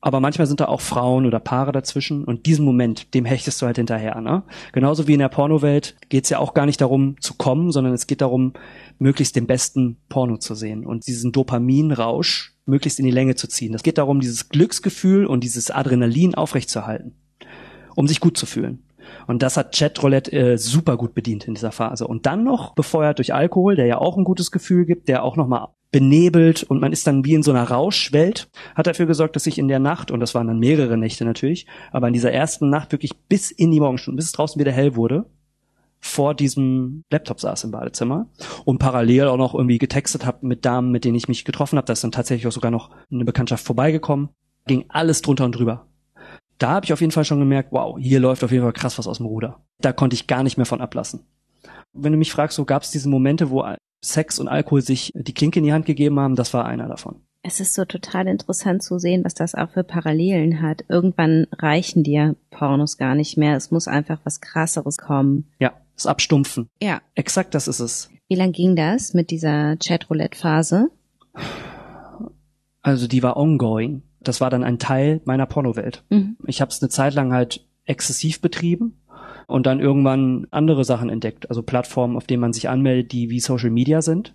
aber manchmal sind da auch Frauen oder Paare dazwischen und diesen Moment, dem hechtest du halt hinterher. Ne? Genauso wie in der Pornowelt geht es ja auch gar nicht darum zu kommen, sondern es geht darum, möglichst den besten Porno zu sehen und diesen Dopaminrausch möglichst in die Länge zu ziehen. Es geht darum, dieses Glücksgefühl und dieses Adrenalin aufrechtzuerhalten, um sich gut zu fühlen. Und das hat Chatroulette äh, super gut bedient in dieser Phase. Und dann noch befeuert durch Alkohol, der ja auch ein gutes Gefühl gibt, der auch nochmal benebelt und man ist dann wie in so einer Rauschwelt, hat dafür gesorgt, dass ich in der Nacht, und das waren dann mehrere Nächte natürlich, aber in dieser ersten Nacht wirklich bis in die Morgenstunden, bis es draußen wieder hell wurde, vor diesem Laptop saß im Badezimmer und parallel auch noch irgendwie getextet habe mit Damen, mit denen ich mich getroffen habe. Da ist dann tatsächlich auch sogar noch eine Bekanntschaft vorbeigekommen. Ging alles drunter und drüber. Da habe ich auf jeden Fall schon gemerkt, wow, hier läuft auf jeden Fall krass was aus dem Ruder. Da konnte ich gar nicht mehr von ablassen. Wenn du mich fragst, so gab es diese Momente, wo Sex und Alkohol sich die Klinke in die Hand gegeben haben, das war einer davon. Es ist so total interessant zu sehen, was das auch für Parallelen hat. Irgendwann reichen dir Pornos gar nicht mehr. Es muss einfach was krasseres kommen. Ja, das Abstumpfen. Ja. Exakt das ist es. Wie lang ging das mit dieser Chatroulette-Phase? Also die war ongoing. Das war dann ein Teil meiner Pornowelt. Mhm. Ich habe es eine Zeit lang halt exzessiv betrieben und dann irgendwann andere Sachen entdeckt, also Plattformen, auf denen man sich anmeldet, die wie Social Media sind,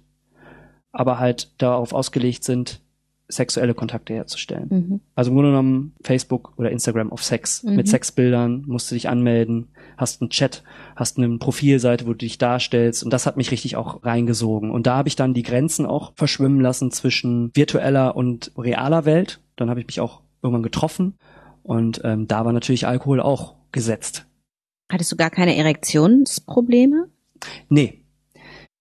aber halt darauf ausgelegt sind, sexuelle Kontakte herzustellen. Mhm. Also im Grunde genommen Facebook oder Instagram auf Sex. Mhm. Mit Sexbildern musst du dich anmelden, hast einen Chat, hast eine Profilseite, wo du dich darstellst. Und das hat mich richtig auch reingesogen. Und da habe ich dann die Grenzen auch verschwimmen lassen zwischen virtueller und realer Welt. Dann habe ich mich auch irgendwann getroffen. Und ähm, da war natürlich Alkohol auch gesetzt. Hattest du gar keine Erektionsprobleme? Nee,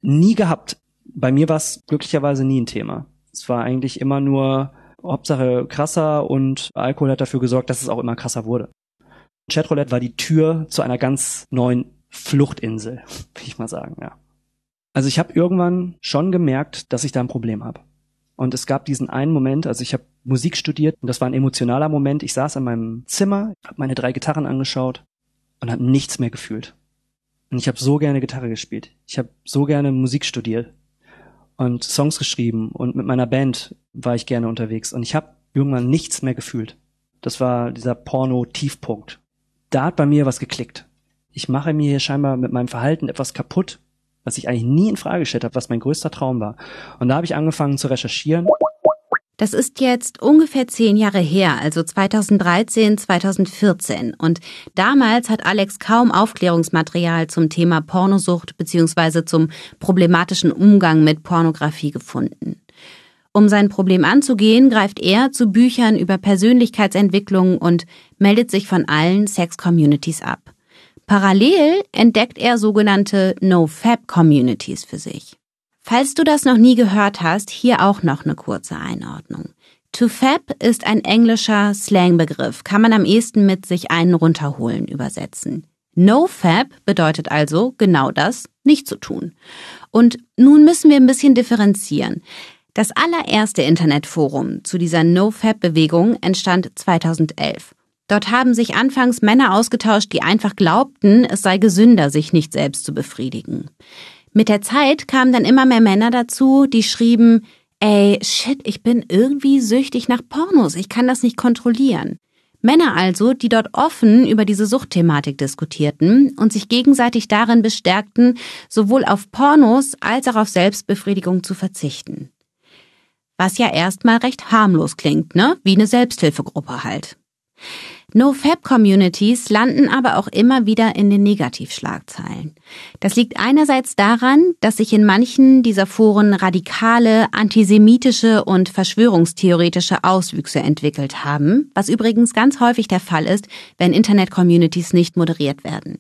nie gehabt. Bei mir war es glücklicherweise nie ein Thema. Es war eigentlich immer nur Hauptsache krasser und Alkohol hat dafür gesorgt, dass es auch immer krasser wurde. Chatroulette war die Tür zu einer ganz neuen Fluchtinsel, will ich mal sagen, ja. Also ich habe irgendwann schon gemerkt, dass ich da ein Problem habe. Und es gab diesen einen Moment, also ich habe Musik studiert und das war ein emotionaler Moment. Ich saß in meinem Zimmer, habe meine drei Gitarren angeschaut und habe nichts mehr gefühlt. Und ich habe so gerne Gitarre gespielt. Ich habe so gerne Musik studiert und Songs geschrieben und mit meiner Band war ich gerne unterwegs und ich habe irgendwann nichts mehr gefühlt. Das war dieser Porno-Tiefpunkt. Da hat bei mir was geklickt. Ich mache mir hier scheinbar mit meinem Verhalten etwas kaputt, was ich eigentlich nie in Frage gestellt habe, was mein größter Traum war. Und da habe ich angefangen zu recherchieren das ist jetzt ungefähr zehn Jahre her, also 2013, 2014. Und damals hat Alex kaum Aufklärungsmaterial zum Thema Pornosucht bzw. zum problematischen Umgang mit Pornografie gefunden. Um sein Problem anzugehen, greift er zu Büchern über Persönlichkeitsentwicklung und meldet sich von allen Sex-Communities ab. Parallel entdeckt er sogenannte No-Fab-Communities für sich. Falls du das noch nie gehört hast, hier auch noch eine kurze Einordnung. To fab ist ein englischer Slangbegriff, kann man am ehesten mit sich einen runterholen übersetzen. No fab bedeutet also genau das, nicht zu tun. Und nun müssen wir ein bisschen differenzieren. Das allererste Internetforum zu dieser No-Fab-Bewegung entstand 2011. Dort haben sich anfangs Männer ausgetauscht, die einfach glaubten, es sei gesünder, sich nicht selbst zu befriedigen. Mit der Zeit kamen dann immer mehr Männer dazu, die schrieben, ey, shit, ich bin irgendwie süchtig nach Pornos, ich kann das nicht kontrollieren. Männer also, die dort offen über diese Suchtthematik diskutierten und sich gegenseitig darin bestärkten, sowohl auf Pornos als auch auf Selbstbefriedigung zu verzichten. Was ja erstmal recht harmlos klingt, ne? Wie eine Selbsthilfegruppe halt. No-Fab-Communities landen aber auch immer wieder in den Negativschlagzeilen. Das liegt einerseits daran, dass sich in manchen dieser Foren radikale, antisemitische und verschwörungstheoretische Auswüchse entwickelt haben, was übrigens ganz häufig der Fall ist, wenn Internet-Communities nicht moderiert werden.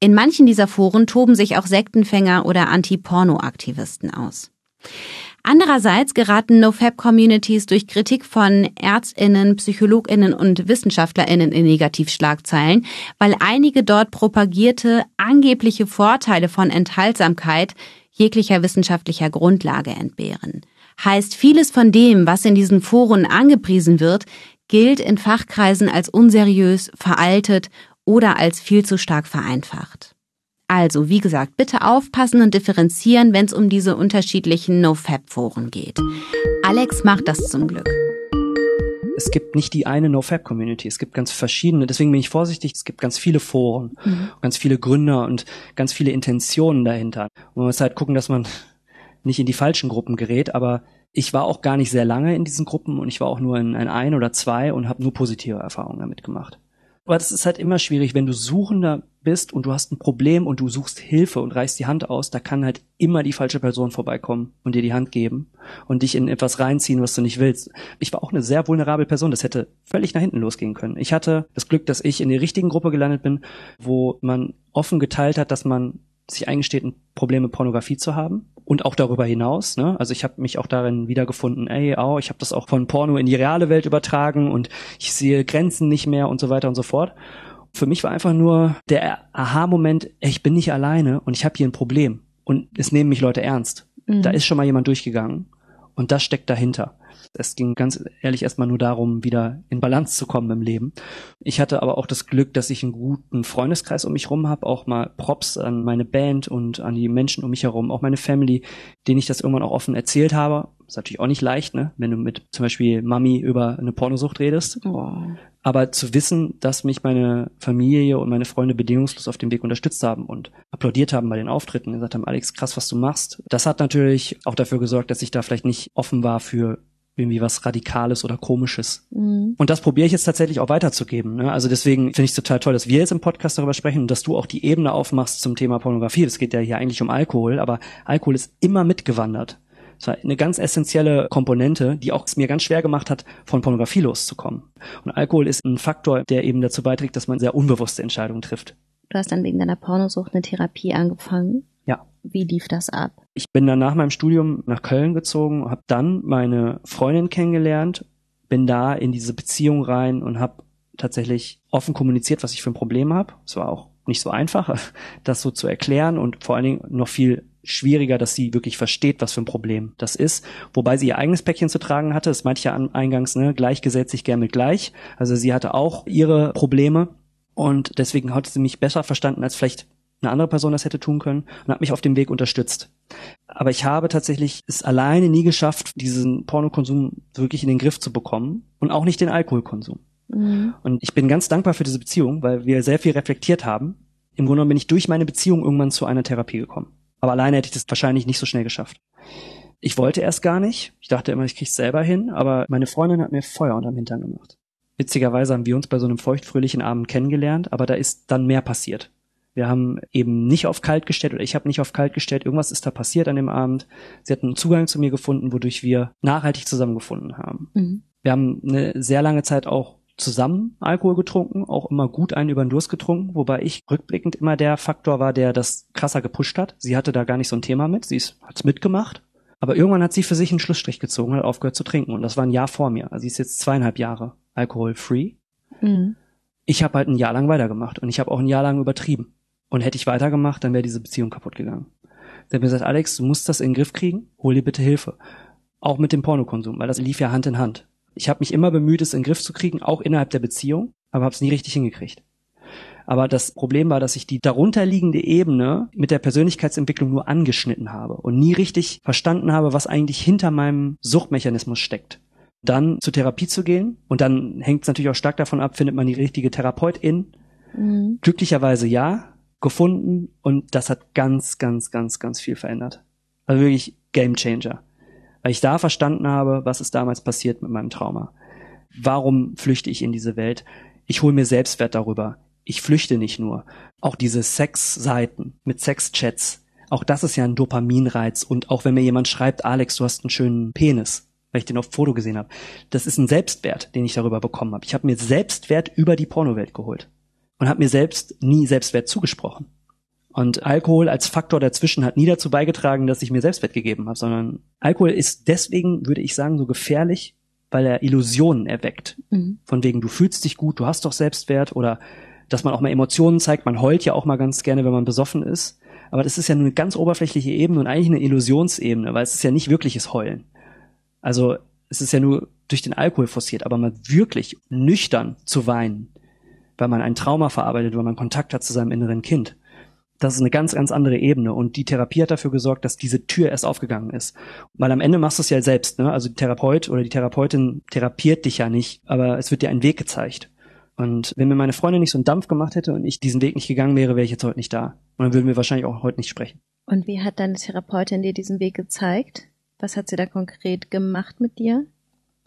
In manchen dieser Foren toben sich auch Sektenfänger oder Anti-Porno-Aktivisten aus. Andererseits geraten NoFap-Communities durch Kritik von Ärztinnen, Psychologinnen und Wissenschaftlerinnen in Negativschlagzeilen, weil einige dort propagierte angebliche Vorteile von Enthaltsamkeit jeglicher wissenschaftlicher Grundlage entbehren. Heißt, vieles von dem, was in diesen Foren angepriesen wird, gilt in Fachkreisen als unseriös, veraltet oder als viel zu stark vereinfacht. Also, wie gesagt, bitte aufpassen und differenzieren, wenn es um diese unterschiedlichen NoFap-Foren geht. Alex macht das zum Glück es gibt nicht die eine NoFap-Community. Es gibt ganz verschiedene. Deswegen bin ich vorsichtig. Es gibt ganz viele Foren, mhm. ganz viele Gründer und ganz viele Intentionen dahinter. Und man muss halt gucken, dass man nicht in die falschen Gruppen gerät. Aber ich war auch gar nicht sehr lange in diesen Gruppen und ich war auch nur in, in ein oder zwei und habe nur positive Erfahrungen damit gemacht. Aber das ist halt immer schwierig, wenn du Suchender bist und du hast ein Problem und du suchst Hilfe und reichst die Hand aus, da kann halt immer die falsche Person vorbeikommen und dir die Hand geben und dich in etwas reinziehen, was du nicht willst. Ich war auch eine sehr vulnerable Person, das hätte völlig nach hinten losgehen können. Ich hatte das Glück, dass ich in der richtigen Gruppe gelandet bin, wo man offen geteilt hat, dass man sich eingesteht, ein Problem mit Pornografie zu haben und auch darüber hinaus. Ne? Also ich habe mich auch darin wiedergefunden, ey, oh, ich habe das auch von Porno in die reale Welt übertragen und ich sehe Grenzen nicht mehr und so weiter und so fort. Für mich war einfach nur der Aha-Moment, ich bin nicht alleine und ich habe hier ein Problem und es nehmen mich Leute ernst. Mhm. Da ist schon mal jemand durchgegangen und das steckt dahinter. Es ging ganz ehrlich erstmal nur darum, wieder in Balance zu kommen im Leben. Ich hatte aber auch das Glück, dass ich einen guten Freundeskreis um mich herum habe, auch mal Props an meine Band und an die Menschen um mich herum, auch meine Family, denen ich das irgendwann auch offen erzählt habe. Ist natürlich auch nicht leicht, ne, wenn du mit zum Beispiel Mami über eine Pornosucht redest. Oh. Aber zu wissen, dass mich meine Familie und meine Freunde bedingungslos auf dem Weg unterstützt haben und applaudiert haben bei den Auftritten, gesagt haben, Alex, krass, was du machst. Das hat natürlich auch dafür gesorgt, dass ich da vielleicht nicht offen war für irgendwie was Radikales oder Komisches. Mhm. Und das probiere ich jetzt tatsächlich auch weiterzugeben. Ne? Also deswegen finde ich es total toll, dass wir jetzt im Podcast darüber sprechen und dass du auch die Ebene aufmachst zum Thema Pornografie. Es geht ja hier eigentlich um Alkohol, aber Alkohol ist immer mitgewandert. Das war eine ganz essentielle Komponente, die auch es mir ganz schwer gemacht hat, von Pornografie loszukommen. Und Alkohol ist ein Faktor, der eben dazu beiträgt, dass man sehr unbewusste Entscheidungen trifft. Du hast dann wegen deiner Pornosucht eine Therapie angefangen. Ja. Wie lief das ab? Ich bin dann nach meinem Studium nach Köln gezogen, habe dann meine Freundin kennengelernt, bin da in diese Beziehung rein und habe tatsächlich offen kommuniziert, was ich für ein Problem habe. Es war auch nicht so einfach, das so zu erklären und vor allen Dingen noch viel schwieriger, dass sie wirklich versteht, was für ein Problem das ist. Wobei sie ihr eigenes Päckchen zu tragen hatte, das meinte ich ja eingangs, ne, gleichgesetzt sich gern mit gleich. Also sie hatte auch ihre Probleme und deswegen hat sie mich besser verstanden als vielleicht eine andere Person das hätte tun können und hat mich auf dem Weg unterstützt. Aber ich habe tatsächlich es alleine nie geschafft, diesen Pornokonsum wirklich in den Griff zu bekommen und auch nicht den Alkoholkonsum. Mhm. Und ich bin ganz dankbar für diese Beziehung, weil wir sehr viel reflektiert haben. Im Grunde genommen bin ich durch meine Beziehung irgendwann zu einer Therapie gekommen. Aber alleine hätte ich das wahrscheinlich nicht so schnell geschafft. Ich wollte erst gar nicht. Ich dachte immer, ich krieg's selber hin, aber meine Freundin hat mir Feuer unterm Hintern gemacht. Witzigerweise haben wir uns bei so einem feuchtfröhlichen Abend kennengelernt, aber da ist dann mehr passiert. Wir haben eben nicht auf kalt gestellt oder ich habe nicht auf kalt gestellt. Irgendwas ist da passiert an dem Abend. Sie hatten einen Zugang zu mir gefunden, wodurch wir nachhaltig zusammengefunden haben. Mhm. Wir haben eine sehr lange Zeit auch zusammen Alkohol getrunken, auch immer gut einen über den Durst getrunken, wobei ich rückblickend immer der Faktor war, der das krasser gepusht hat. Sie hatte da gar nicht so ein Thema mit, sie hat's mitgemacht. Aber irgendwann hat sie für sich einen Schlussstrich gezogen und hat aufgehört zu trinken. Und das war ein Jahr vor mir. Also sie ist jetzt zweieinhalb Jahre alkoholfree. Mhm. Ich habe halt ein Jahr lang weitergemacht und ich habe auch ein Jahr lang übertrieben. Und hätte ich weitergemacht, dann wäre diese Beziehung kaputt gegangen. Der hat mir gesagt, Alex, du musst das in den Griff kriegen, hol dir bitte Hilfe. Auch mit dem Pornokonsum, weil das lief ja Hand in Hand. Ich habe mich immer bemüht, es in den Griff zu kriegen, auch innerhalb der Beziehung, aber habe es nie richtig hingekriegt. Aber das Problem war, dass ich die darunterliegende Ebene mit der Persönlichkeitsentwicklung nur angeschnitten habe und nie richtig verstanden habe, was eigentlich hinter meinem Suchtmechanismus steckt. Dann zur Therapie zu gehen und dann hängt es natürlich auch stark davon ab, findet man die richtige Therapeutin. Mhm. Glücklicherweise ja, gefunden und das hat ganz, ganz, ganz, ganz viel verändert. Also wirklich Game Changer. Weil ich da verstanden habe, was ist damals passiert mit meinem Trauma. Warum flüchte ich in diese Welt? Ich hole mir Selbstwert darüber. Ich flüchte nicht nur. Auch diese Sex-Seiten mit Sex-Chats. Auch das ist ja ein Dopaminreiz. Und auch wenn mir jemand schreibt, Alex, du hast einen schönen Penis, weil ich den auf Foto gesehen habe. Das ist ein Selbstwert, den ich darüber bekommen habe. Ich habe mir Selbstwert über die Pornowelt geholt und habe mir selbst nie Selbstwert zugesprochen. Und Alkohol als Faktor dazwischen hat nie dazu beigetragen, dass ich mir Selbstwert gegeben habe, sondern Alkohol ist deswegen, würde ich sagen, so gefährlich, weil er Illusionen erweckt. Mhm. Von wegen, du fühlst dich gut, du hast doch Selbstwert oder dass man auch mal Emotionen zeigt. Man heult ja auch mal ganz gerne, wenn man besoffen ist. Aber das ist ja nur eine ganz oberflächliche Ebene und eigentlich eine Illusionsebene, weil es ist ja nicht wirkliches Heulen. Also es ist ja nur durch den Alkohol forciert, aber mal wirklich nüchtern zu weinen, weil man ein Trauma verarbeitet, weil man Kontakt hat zu seinem inneren Kind. Das ist eine ganz, ganz andere Ebene. Und die Therapie hat dafür gesorgt, dass diese Tür erst aufgegangen ist. Weil am Ende machst du es ja selbst, ne? Also der Therapeut oder die Therapeutin therapiert dich ja nicht, aber es wird dir ein Weg gezeigt. Und wenn mir meine Freundin nicht so einen Dampf gemacht hätte und ich diesen Weg nicht gegangen wäre, wäre ich jetzt heute nicht da. Und dann würden wir wahrscheinlich auch heute nicht sprechen. Und wie hat deine Therapeutin dir diesen Weg gezeigt? Was hat sie da konkret gemacht mit dir?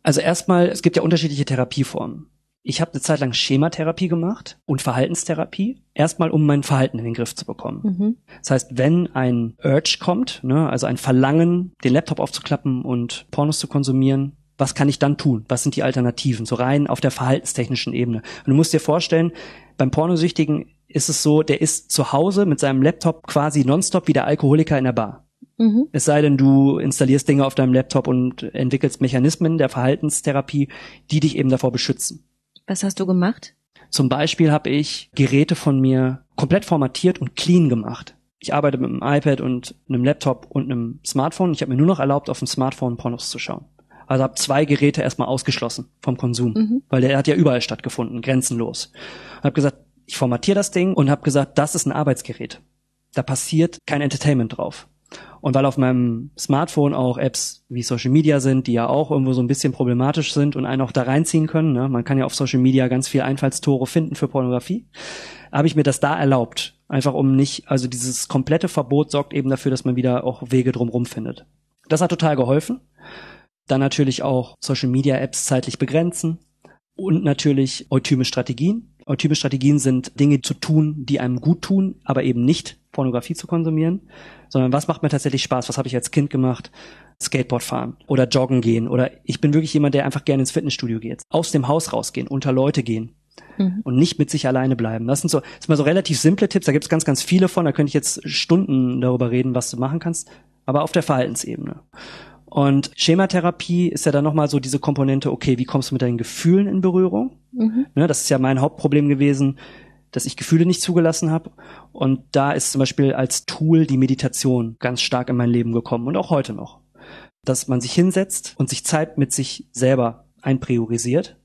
Also erstmal, es gibt ja unterschiedliche Therapieformen. Ich habe eine Zeit lang Schematherapie gemacht und Verhaltenstherapie. Erstmal, um mein Verhalten in den Griff zu bekommen. Mhm. Das heißt, wenn ein Urge kommt, ne, also ein Verlangen, den Laptop aufzuklappen und Pornos zu konsumieren, was kann ich dann tun? Was sind die Alternativen? So rein auf der verhaltenstechnischen Ebene. Und du musst dir vorstellen, beim Pornosüchtigen ist es so, der ist zu Hause mit seinem Laptop quasi nonstop wie der Alkoholiker in der Bar. Mhm. Es sei denn, du installierst Dinge auf deinem Laptop und entwickelst Mechanismen der Verhaltenstherapie, die dich eben davor beschützen. Was hast du gemacht? Zum Beispiel habe ich Geräte von mir komplett formatiert und clean gemacht. Ich arbeite mit einem iPad und einem Laptop und einem Smartphone. Ich habe mir nur noch erlaubt, auf dem Smartphone Pornos zu schauen. Also habe zwei Geräte erstmal ausgeschlossen vom Konsum, mhm. weil der hat ja überall stattgefunden, grenzenlos. Habe gesagt, ich formatiere das Ding und habe gesagt, das ist ein Arbeitsgerät. Da passiert kein Entertainment drauf. Und weil auf meinem Smartphone auch Apps wie Social Media sind, die ja auch irgendwo so ein bisschen problematisch sind und einen auch da reinziehen können, ne? man kann ja auf Social Media ganz viel Einfallstore finden für Pornografie, habe ich mir das da erlaubt. Einfach um nicht, also dieses komplette Verbot sorgt eben dafür, dass man wieder auch Wege drumherum findet. Das hat total geholfen. Dann natürlich auch Social Media Apps zeitlich begrenzen und natürlich eutyme Strategien. Eutyme Strategien sind Dinge zu tun, die einem gut tun, aber eben nicht Pornografie zu konsumieren sondern was macht mir tatsächlich Spaß? Was habe ich als Kind gemacht? Skateboard fahren oder joggen gehen oder ich bin wirklich jemand, der einfach gerne ins Fitnessstudio geht. Aus dem Haus rausgehen, unter Leute gehen. Mhm. Und nicht mit sich alleine bleiben. Das sind so, das sind mal so relativ simple Tipps. Da gibt es ganz, ganz viele von. Da könnte ich jetzt Stunden darüber reden, was du machen kannst. Aber auf der Verhaltensebene. Und Schematherapie ist ja dann nochmal so diese Komponente, okay, wie kommst du mit deinen Gefühlen in Berührung? Mhm. Ne, das ist ja mein Hauptproblem gewesen dass ich Gefühle nicht zugelassen habe. Und da ist zum Beispiel als Tool die Meditation ganz stark in mein Leben gekommen und auch heute noch. Dass man sich hinsetzt und sich Zeit mit sich selber einpriorisiert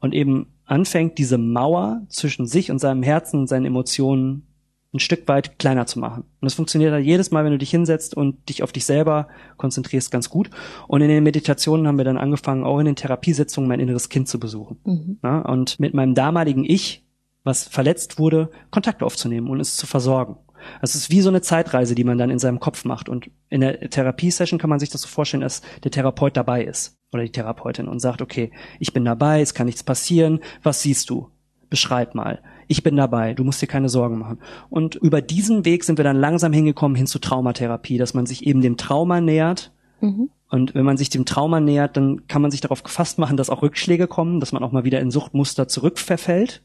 und eben anfängt, diese Mauer zwischen sich und seinem Herzen und seinen Emotionen ein Stück weit kleiner zu machen. Und das funktioniert dann jedes Mal, wenn du dich hinsetzt und dich auf dich selber konzentrierst, ganz gut. Und in den Meditationen haben wir dann angefangen, auch in den Therapiesitzungen mein inneres Kind zu besuchen. Mhm. Ja, und mit meinem damaligen Ich was verletzt wurde, Kontakt aufzunehmen und es zu versorgen. Es ist wie so eine Zeitreise, die man dann in seinem Kopf macht. Und in der Therapiesession kann man sich das so vorstellen, dass der Therapeut dabei ist oder die Therapeutin und sagt, okay, ich bin dabei, es kann nichts passieren. Was siehst du? Beschreib mal. Ich bin dabei, du musst dir keine Sorgen machen. Und über diesen Weg sind wir dann langsam hingekommen hin zu Traumatherapie, dass man sich eben dem Trauma nähert. Mhm. Und wenn man sich dem Trauma nähert, dann kann man sich darauf gefasst machen, dass auch Rückschläge kommen, dass man auch mal wieder in Suchtmuster zurückverfällt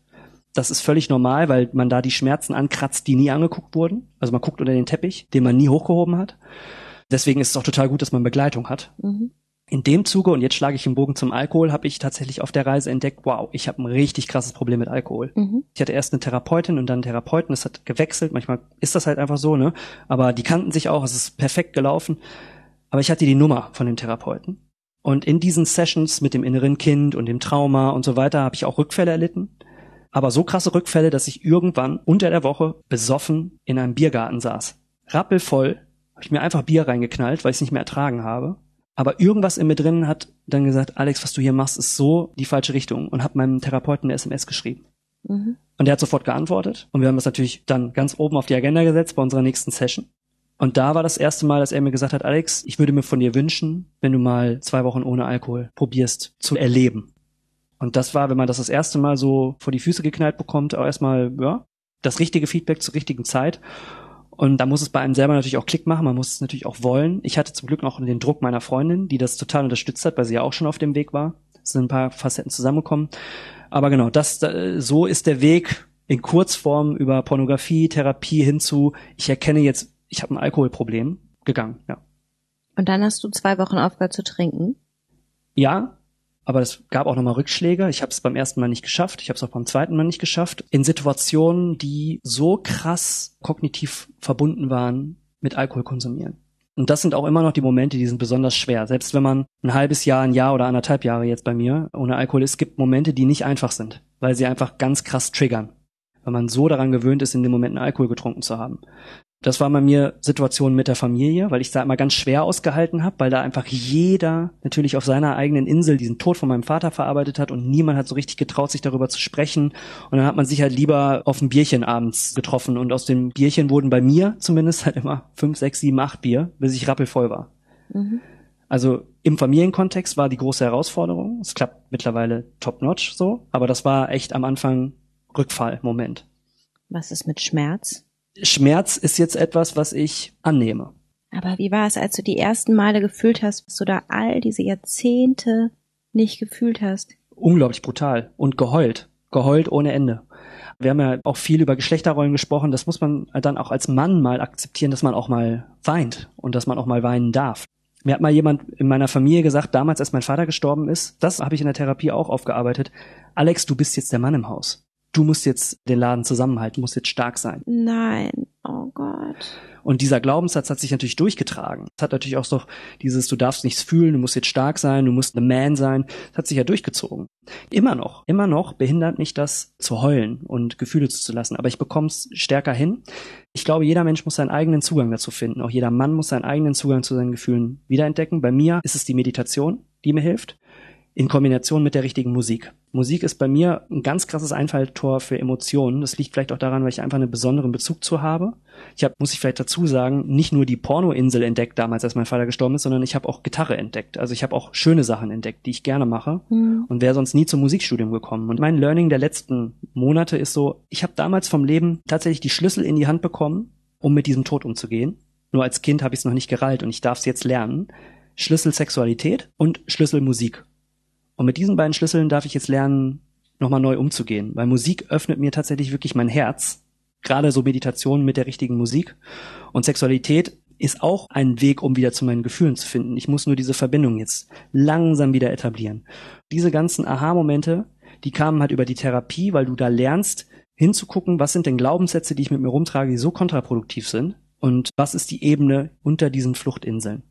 das ist völlig normal, weil man da die Schmerzen ankratzt, die nie angeguckt wurden. Also man guckt unter den Teppich, den man nie hochgehoben hat. Deswegen ist es auch total gut, dass man Begleitung hat. Mhm. In dem Zuge, und jetzt schlage ich den Bogen zum Alkohol, habe ich tatsächlich auf der Reise entdeckt, wow, ich habe ein richtig krasses Problem mit Alkohol. Mhm. Ich hatte erst eine Therapeutin und dann einen Therapeuten, das hat gewechselt, manchmal ist das halt einfach so, ne? Aber die kannten sich auch, es ist perfekt gelaufen. Aber ich hatte die Nummer von dem Therapeuten. Und in diesen Sessions mit dem inneren Kind und dem Trauma und so weiter habe ich auch Rückfälle erlitten aber so krasse Rückfälle, dass ich irgendwann unter der Woche besoffen in einem Biergarten saß. Rappelvoll, habe ich mir einfach Bier reingeknallt, weil ich es nicht mehr ertragen habe. Aber irgendwas in mir drin hat dann gesagt, Alex, was du hier machst, ist so die falsche Richtung und habe meinem Therapeuten eine SMS geschrieben. Mhm. Und der hat sofort geantwortet und wir haben das natürlich dann ganz oben auf die Agenda gesetzt bei unserer nächsten Session. Und da war das erste Mal, dass er mir gesagt hat, Alex, ich würde mir von dir wünschen, wenn du mal zwei Wochen ohne Alkohol probierst zu erleben. Und das war, wenn man das das erste Mal so vor die Füße geknallt bekommt, auch erstmal, ja, das richtige Feedback zur richtigen Zeit. Und da muss es bei einem selber natürlich auch Klick machen, man muss es natürlich auch wollen. Ich hatte zum Glück noch den Druck meiner Freundin, die das total unterstützt hat, weil sie ja auch schon auf dem Weg war. Es sind ein paar Facetten zusammengekommen. Aber genau, das, so ist der Weg in Kurzform über Pornografie, Therapie hinzu, ich erkenne jetzt, ich habe ein Alkoholproblem gegangen, ja. Und dann hast du zwei Wochen aufgehört zu trinken? Ja, aber es gab auch nochmal Rückschläge. Ich habe es beim ersten Mal nicht geschafft, ich habe es auch beim zweiten Mal nicht geschafft. In Situationen, die so krass kognitiv verbunden waren mit Alkohol konsumieren. Und das sind auch immer noch die Momente, die sind besonders schwer. Selbst wenn man ein halbes Jahr, ein Jahr oder anderthalb Jahre jetzt bei mir ohne Alkohol ist, gibt Momente, die nicht einfach sind, weil sie einfach ganz krass triggern. Weil man so daran gewöhnt ist, in den Momenten Alkohol getrunken zu haben. Das war bei mir Situation mit der Familie, weil ich da immer ganz schwer ausgehalten habe, weil da einfach jeder natürlich auf seiner eigenen Insel diesen Tod von meinem Vater verarbeitet hat und niemand hat so richtig getraut, sich darüber zu sprechen. Und dann hat man sich halt lieber auf ein Bierchen abends getroffen und aus dem Bierchen wurden bei mir zumindest halt immer fünf, sechs, sieben, acht Bier, bis ich rappelvoll war. Mhm. Also im Familienkontext war die große Herausforderung. Es klappt mittlerweile top-notch so, aber das war echt am Anfang Rückfall-Moment. Was ist mit Schmerz? Schmerz ist jetzt etwas, was ich annehme. Aber wie war es, als du die ersten Male gefühlt hast, was du da all diese Jahrzehnte nicht gefühlt hast? Unglaublich brutal und geheult. Geheult ohne Ende. Wir haben ja auch viel über Geschlechterrollen gesprochen. Das muss man dann auch als Mann mal akzeptieren, dass man auch mal weint und dass man auch mal weinen darf. Mir hat mal jemand in meiner Familie gesagt, damals als mein Vater gestorben ist, das habe ich in der Therapie auch aufgearbeitet. Alex, du bist jetzt der Mann im Haus du musst jetzt den Laden zusammenhalten, musst jetzt stark sein. Nein, oh Gott. Und dieser Glaubenssatz hat sich natürlich durchgetragen. Es hat natürlich auch so dieses, du darfst nichts fühlen, du musst jetzt stark sein, du musst ein Man sein. Das hat sich ja durchgezogen. Immer noch, immer noch behindert nicht das zu heulen und Gefühle zuzulassen. Aber ich bekomme es stärker hin. Ich glaube, jeder Mensch muss seinen eigenen Zugang dazu finden. Auch jeder Mann muss seinen eigenen Zugang zu seinen Gefühlen wiederentdecken. Bei mir ist es die Meditation, die mir hilft in Kombination mit der richtigen Musik. Musik ist bei mir ein ganz krasses Einfalltor für Emotionen. Das liegt vielleicht auch daran, weil ich einfach einen besonderen Bezug zu habe. Ich habe, muss ich vielleicht dazu sagen, nicht nur die Pornoinsel entdeckt damals, als mein Vater gestorben ist, sondern ich habe auch Gitarre entdeckt. Also ich habe auch schöne Sachen entdeckt, die ich gerne mache mhm. und wäre sonst nie zum Musikstudium gekommen. Und mein Learning der letzten Monate ist so, ich habe damals vom Leben tatsächlich die Schlüssel in die Hand bekommen, um mit diesem Tod umzugehen. Nur als Kind habe ich es noch nicht gereilt und ich darf es jetzt lernen. Schlüssel Sexualität und Schlüssel Musik. Und mit diesen beiden Schlüsseln darf ich jetzt lernen, nochmal neu umzugehen. Weil Musik öffnet mir tatsächlich wirklich mein Herz. Gerade so Meditation mit der richtigen Musik. Und Sexualität ist auch ein Weg, um wieder zu meinen Gefühlen zu finden. Ich muss nur diese Verbindung jetzt langsam wieder etablieren. Diese ganzen Aha-Momente, die kamen halt über die Therapie, weil du da lernst, hinzugucken, was sind denn Glaubenssätze, die ich mit mir rumtrage, die so kontraproduktiv sind und was ist die Ebene unter diesen Fluchtinseln.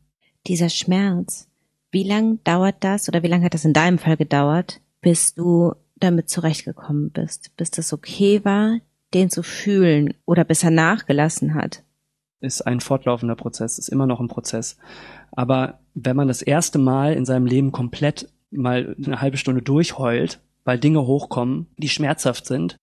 Dieser Schmerz, wie lang dauert das oder wie lange hat das in deinem Fall gedauert, bis du damit zurechtgekommen bist, bis das okay war, den zu fühlen oder bis er nachgelassen hat? Ist ein fortlaufender Prozess, ist immer noch ein Prozess. Aber wenn man das erste Mal in seinem Leben komplett mal eine halbe Stunde durchheult, weil Dinge hochkommen, die schmerzhaft sind,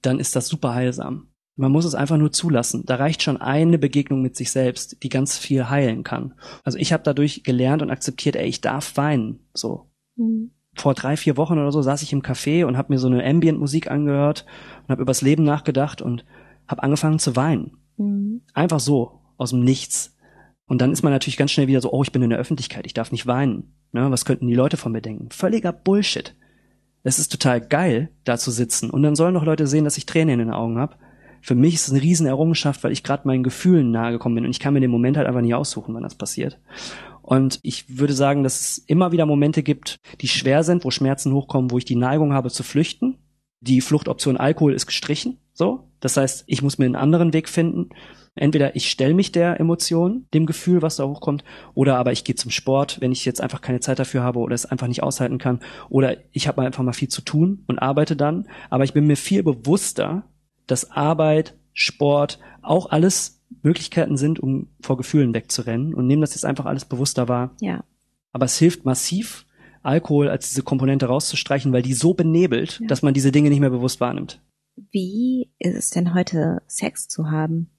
dann ist das super heilsam. Man muss es einfach nur zulassen. Da reicht schon eine Begegnung mit sich selbst, die ganz viel heilen kann. Also ich habe dadurch gelernt und akzeptiert, ey, ich darf weinen. So. Mhm. Vor drei, vier Wochen oder so saß ich im Café und habe mir so eine Ambient-Musik angehört und habe übers Leben nachgedacht und habe angefangen zu weinen. Mhm. Einfach so, aus dem Nichts. Und dann ist man natürlich ganz schnell wieder so, oh, ich bin in der Öffentlichkeit, ich darf nicht weinen. Ne, was könnten die Leute von mir denken? Völliger Bullshit. Es ist total geil, da zu sitzen. Und dann sollen doch Leute sehen, dass ich Tränen in den Augen habe für mich ist es eine Riesenerrungenschaft, weil ich gerade meinen Gefühlen nahe gekommen bin und ich kann mir den Moment halt einfach nicht aussuchen, wann das passiert. Und ich würde sagen, dass es immer wieder Momente gibt, die schwer sind, wo Schmerzen hochkommen, wo ich die Neigung habe zu flüchten. Die Fluchtoption Alkohol ist gestrichen, so. Das heißt, ich muss mir einen anderen Weg finden. Entweder ich stelle mich der Emotion, dem Gefühl, was da hochkommt, oder aber ich gehe zum Sport, wenn ich jetzt einfach keine Zeit dafür habe oder es einfach nicht aushalten kann, oder ich habe einfach mal viel zu tun und arbeite dann. Aber ich bin mir viel bewusster, dass Arbeit, Sport auch alles Möglichkeiten sind, um vor Gefühlen wegzurennen und nehmen das jetzt einfach alles bewusster wahr. Ja. Aber es hilft massiv, Alkohol als diese Komponente rauszustreichen, weil die so benebelt, ja. dass man diese Dinge nicht mehr bewusst wahrnimmt. Wie ist es denn heute, Sex zu haben?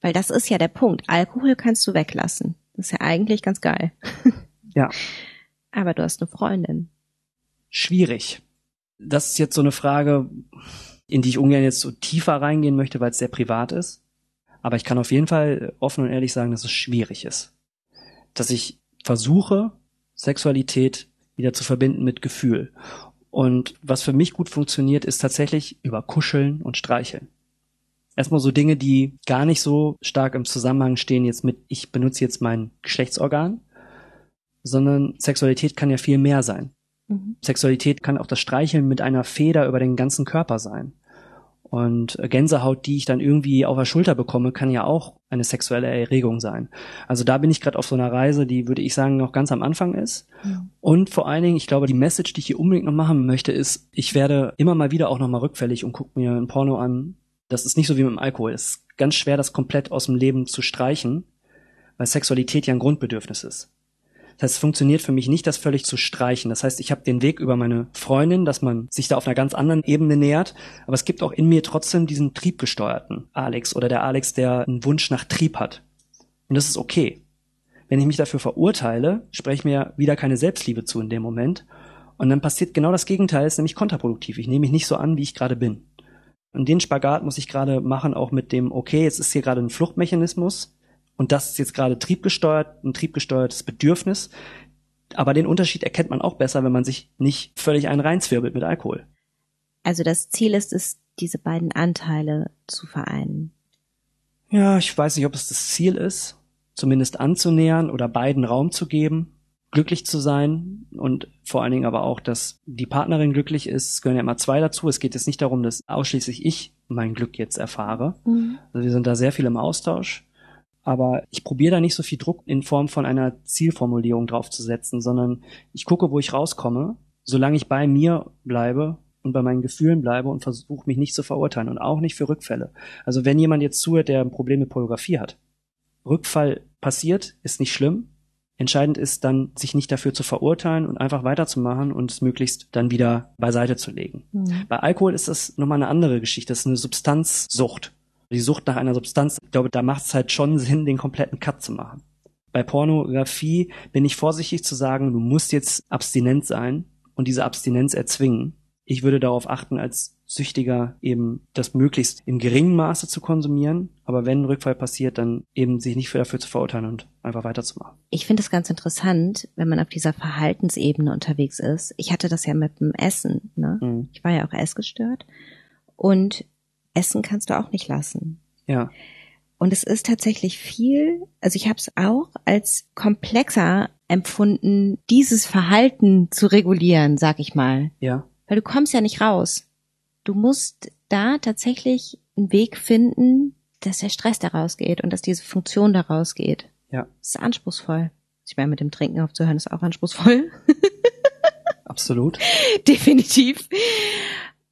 Weil das ist ja der Punkt. Alkohol kannst du weglassen. Das ist ja eigentlich ganz geil. Ja. Aber du hast eine Freundin. Schwierig. Das ist jetzt so eine Frage, in die ich ungern jetzt so tiefer reingehen möchte, weil es sehr privat ist. Aber ich kann auf jeden Fall offen und ehrlich sagen, dass es schwierig ist. Dass ich versuche, Sexualität wieder zu verbinden mit Gefühl. Und was für mich gut funktioniert, ist tatsächlich über Kuscheln und Streicheln. Erstmal so Dinge, die gar nicht so stark im Zusammenhang stehen jetzt mit, ich benutze jetzt mein Geschlechtsorgan, sondern Sexualität kann ja viel mehr sein. Mhm. Sexualität kann auch das Streicheln mit einer Feder über den ganzen Körper sein. Und Gänsehaut, die ich dann irgendwie auf der Schulter bekomme, kann ja auch eine sexuelle Erregung sein. Also da bin ich gerade auf so einer Reise, die würde ich sagen noch ganz am Anfang ist. Ja. Und vor allen Dingen, ich glaube, die Message, die ich hier unbedingt noch machen möchte, ist, ich werde immer mal wieder auch noch mal rückfällig und gucke mir ein Porno an. Das ist nicht so wie mit dem Alkohol. Es ist ganz schwer, das komplett aus dem Leben zu streichen, weil Sexualität ja ein Grundbedürfnis ist. Das es funktioniert für mich nicht, das völlig zu streichen. Das heißt, ich habe den Weg über meine Freundin, dass man sich da auf einer ganz anderen Ebene nähert. Aber es gibt auch in mir trotzdem diesen triebgesteuerten Alex oder der Alex, der einen Wunsch nach Trieb hat. Und das ist okay. Wenn ich mich dafür verurteile, spreche ich mir wieder keine Selbstliebe zu in dem Moment. Und dann passiert genau das Gegenteil, ist nämlich kontraproduktiv. Ich nehme mich nicht so an, wie ich gerade bin. Und den Spagat muss ich gerade machen, auch mit dem, okay, jetzt ist hier gerade ein Fluchtmechanismus und das ist jetzt gerade triebgesteuert, ein triebgesteuertes Bedürfnis. Aber den Unterschied erkennt man auch besser, wenn man sich nicht völlig einen reinzwirbelt mit Alkohol. Also das Ziel ist es, diese beiden Anteile zu vereinen. Ja, ich weiß nicht, ob es das Ziel ist, zumindest anzunähern oder beiden Raum zu geben, glücklich zu sein und vor allen Dingen aber auch, dass die Partnerin glücklich ist. Es gehören ja immer zwei dazu. Es geht jetzt nicht darum, dass ausschließlich ich mein Glück jetzt erfahre. Mhm. Also wir sind da sehr viel im Austausch. Aber ich probiere da nicht so viel Druck in Form von einer Zielformulierung draufzusetzen, sondern ich gucke, wo ich rauskomme, solange ich bei mir bleibe und bei meinen Gefühlen bleibe und versuche mich nicht zu verurteilen und auch nicht für Rückfälle. Also wenn jemand jetzt zuhört, der ein Problem mit Pornografie hat, Rückfall passiert, ist nicht schlimm. Entscheidend ist dann, sich nicht dafür zu verurteilen und einfach weiterzumachen und es möglichst dann wieder beiseite zu legen. Mhm. Bei Alkohol ist das nochmal eine andere Geschichte. Das ist eine Substanzsucht die Sucht nach einer Substanz, ich glaube, da macht es halt schon Sinn, den kompletten Cut zu machen. Bei Pornografie bin ich vorsichtig zu sagen, du musst jetzt abstinent sein und diese Abstinenz erzwingen. Ich würde darauf achten, als Süchtiger eben das möglichst in geringem Maße zu konsumieren, aber wenn ein Rückfall passiert, dann eben sich nicht für dafür zu verurteilen und einfach weiterzumachen. Ich finde es ganz interessant, wenn man auf dieser Verhaltensebene unterwegs ist. Ich hatte das ja mit dem Essen. Ne? Mhm. Ich war ja auch essgestört und Essen kannst du auch nicht lassen. Ja. Und es ist tatsächlich viel, also ich habe es auch als komplexer empfunden, dieses Verhalten zu regulieren, sag ich mal. Ja. Weil du kommst ja nicht raus. Du musst da tatsächlich einen Weg finden, dass der Stress daraus geht und dass diese Funktion daraus geht. Ja. Das ist anspruchsvoll. Ich meine, mit dem Trinken aufzuhören ist auch anspruchsvoll. Absolut. Definitiv.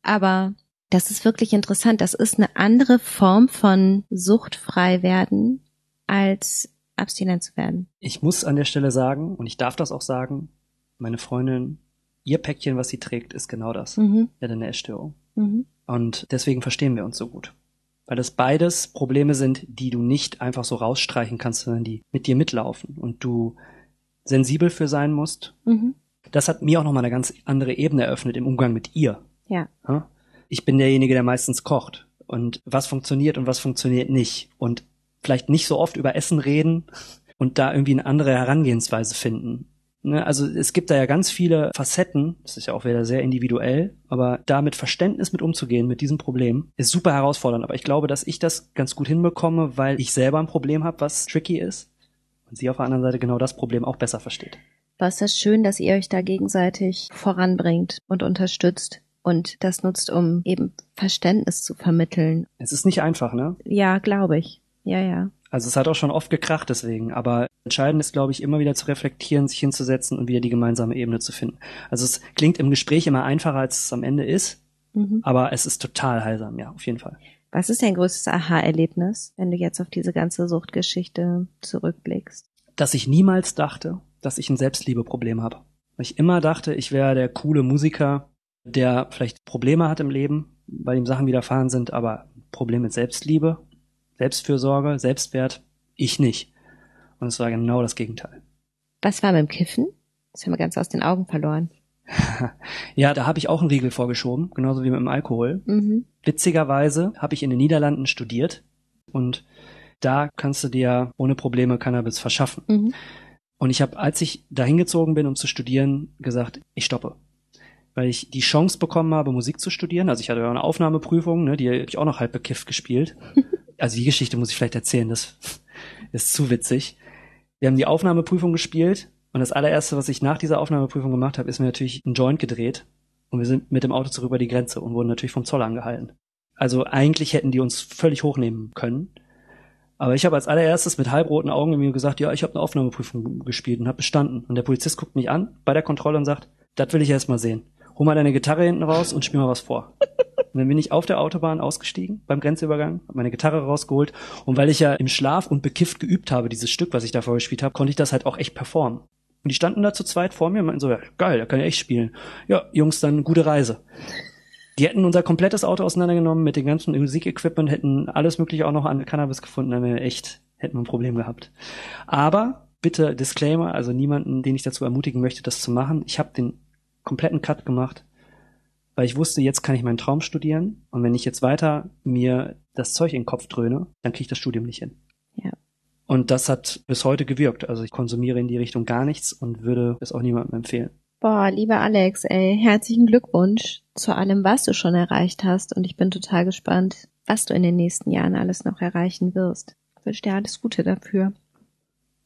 Aber das ist wirklich interessant. Das ist eine andere Form von suchtfrei werden als abstinent zu werden. Ich muss an der Stelle sagen, und ich darf das auch sagen, meine Freundin, ihr Päckchen, was sie trägt, ist genau das. Mhm. Ja, eine Essstörung. Mhm. Und deswegen verstehen wir uns so gut. Weil das beides Probleme sind, die du nicht einfach so rausstreichen kannst, sondern die mit dir mitlaufen und du sensibel für sein musst. Mhm. Das hat mir auch nochmal eine ganz andere Ebene eröffnet im Umgang mit ihr. Ja. ja? Ich bin derjenige, der meistens kocht. Und was funktioniert und was funktioniert nicht. Und vielleicht nicht so oft über Essen reden und da irgendwie eine andere Herangehensweise finden. Ne, also es gibt da ja ganz viele Facetten, das ist ja auch wieder sehr individuell, aber da mit Verständnis mit umzugehen, mit diesem Problem, ist super herausfordernd. Aber ich glaube, dass ich das ganz gut hinbekomme, weil ich selber ein Problem habe, was tricky ist. Und sie auf der anderen Seite genau das Problem auch besser versteht. Was ist schön, dass ihr euch da gegenseitig voranbringt und unterstützt und das nutzt, um eben Verständnis zu vermitteln. Es ist nicht einfach, ne? Ja, glaube ich. Ja, ja. Also es hat auch schon oft gekracht deswegen, aber entscheidend ist, glaube ich, immer wieder zu reflektieren, sich hinzusetzen und wieder die gemeinsame Ebene zu finden. Also es klingt im Gespräch immer einfacher, als es am Ende ist, mhm. aber es ist total heilsam, ja, auf jeden Fall. Was ist dein größtes Aha-Erlebnis, wenn du jetzt auf diese ganze Suchtgeschichte zurückblickst? Dass ich niemals dachte, dass ich ein Selbstliebeproblem habe. Weil ich immer dachte, ich wäre der coole Musiker, der vielleicht Probleme hat im Leben, weil ihm Sachen widerfahren sind, aber Probleme mit Selbstliebe, Selbstfürsorge, Selbstwert, ich nicht. Und es war genau das Gegenteil. Was war beim Kiffen? Das haben wir ganz aus den Augen verloren. ja, da habe ich auch einen Riegel vorgeschoben, genauso wie mit dem Alkohol. Mhm. Witzigerweise habe ich in den Niederlanden studiert und da kannst du dir ohne Probleme Cannabis verschaffen. Mhm. Und ich habe, als ich dahin gezogen bin, um zu studieren, gesagt, ich stoppe weil ich die Chance bekommen habe, Musik zu studieren. Also ich hatte ja eine Aufnahmeprüfung, ne, die habe ich auch noch halb bekifft gespielt. Also die Geschichte muss ich vielleicht erzählen, das ist zu witzig. Wir haben die Aufnahmeprüfung gespielt Und das allererste, was ich nach dieser Aufnahmeprüfung gemacht habe, ist mir natürlich ein Joint gedreht. Und wir sind mit dem Auto zurück über die Grenze und wurden natürlich vom Zoll angehalten. Also eigentlich hätten die uns völlig hochnehmen können. Aber ich habe als allererstes mit halbroten Augen mir gesagt, ja, ich habe eine Aufnahmeprüfung gespielt und habe bestanden. Und der Polizist guckt mich an bei der Kontrolle und sagt, das will ich erst mal sehen. Hol mal deine Gitarre hinten raus und spiel mal was vor. Und dann bin ich auf der Autobahn ausgestiegen beim Grenzübergang, habe meine Gitarre rausgeholt und weil ich ja im Schlaf und bekifft geübt habe, dieses Stück, was ich da vorgespielt habe, konnte ich das halt auch echt performen. Und die standen da zu zweit vor mir und meinten so, ja, geil, da kann ich echt spielen. Ja, Jungs, dann gute Reise. Die hätten unser komplettes Auto auseinandergenommen mit dem ganzen Musikequipment, hätten alles mögliche auch noch an Cannabis gefunden, dann wäre echt, hätten wir ein Problem gehabt. Aber bitte Disclaimer, also niemanden, den ich dazu ermutigen möchte, das zu machen. Ich habe den kompletten Cut gemacht, weil ich wusste, jetzt kann ich meinen Traum studieren und wenn ich jetzt weiter mir das Zeug in den Kopf dröhne, dann kriege ich das Studium nicht hin. Ja. Und das hat bis heute gewirkt. Also ich konsumiere in die Richtung gar nichts und würde es auch niemandem empfehlen. Boah, lieber Alex, ey, herzlichen Glückwunsch zu allem, was du schon erreicht hast. Und ich bin total gespannt, was du in den nächsten Jahren alles noch erreichen wirst. Ich wünsche dir alles Gute dafür.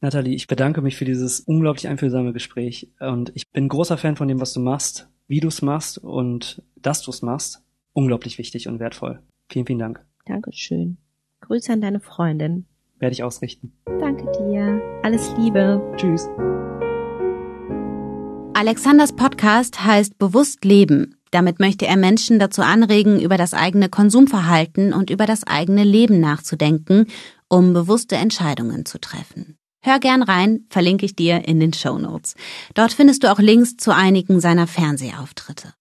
Nathalie, ich bedanke mich für dieses unglaublich einfühlsame Gespräch. Und ich bin großer Fan von dem, was du machst, wie du es machst und dass du es machst. Unglaublich wichtig und wertvoll. Vielen, vielen Dank. Dankeschön. Grüße an deine Freundin. Werde ich ausrichten. Danke dir. Alles Liebe. Tschüss. Alexanders Podcast heißt Bewusst Leben. Damit möchte er Menschen dazu anregen, über das eigene Konsumverhalten und über das eigene Leben nachzudenken, um bewusste Entscheidungen zu treffen. Hör gern rein, verlinke ich dir in den Show Notes. Dort findest du auch Links zu einigen seiner Fernsehauftritte.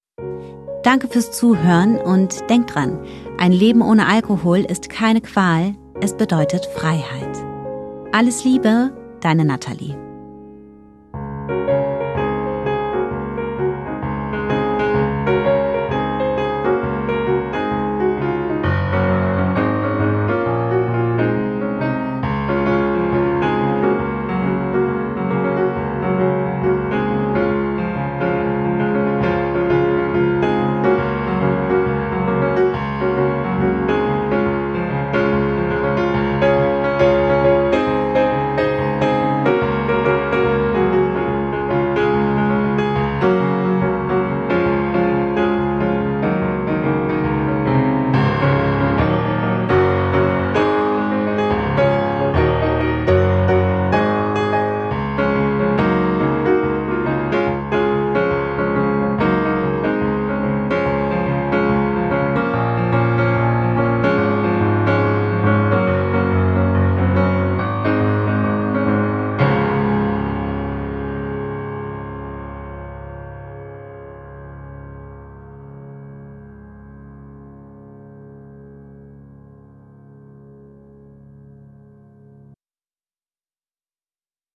Danke fürs Zuhören und denk dran, ein Leben ohne Alkohol ist keine Qual, es bedeutet Freiheit. Alles Liebe, deine Nathalie.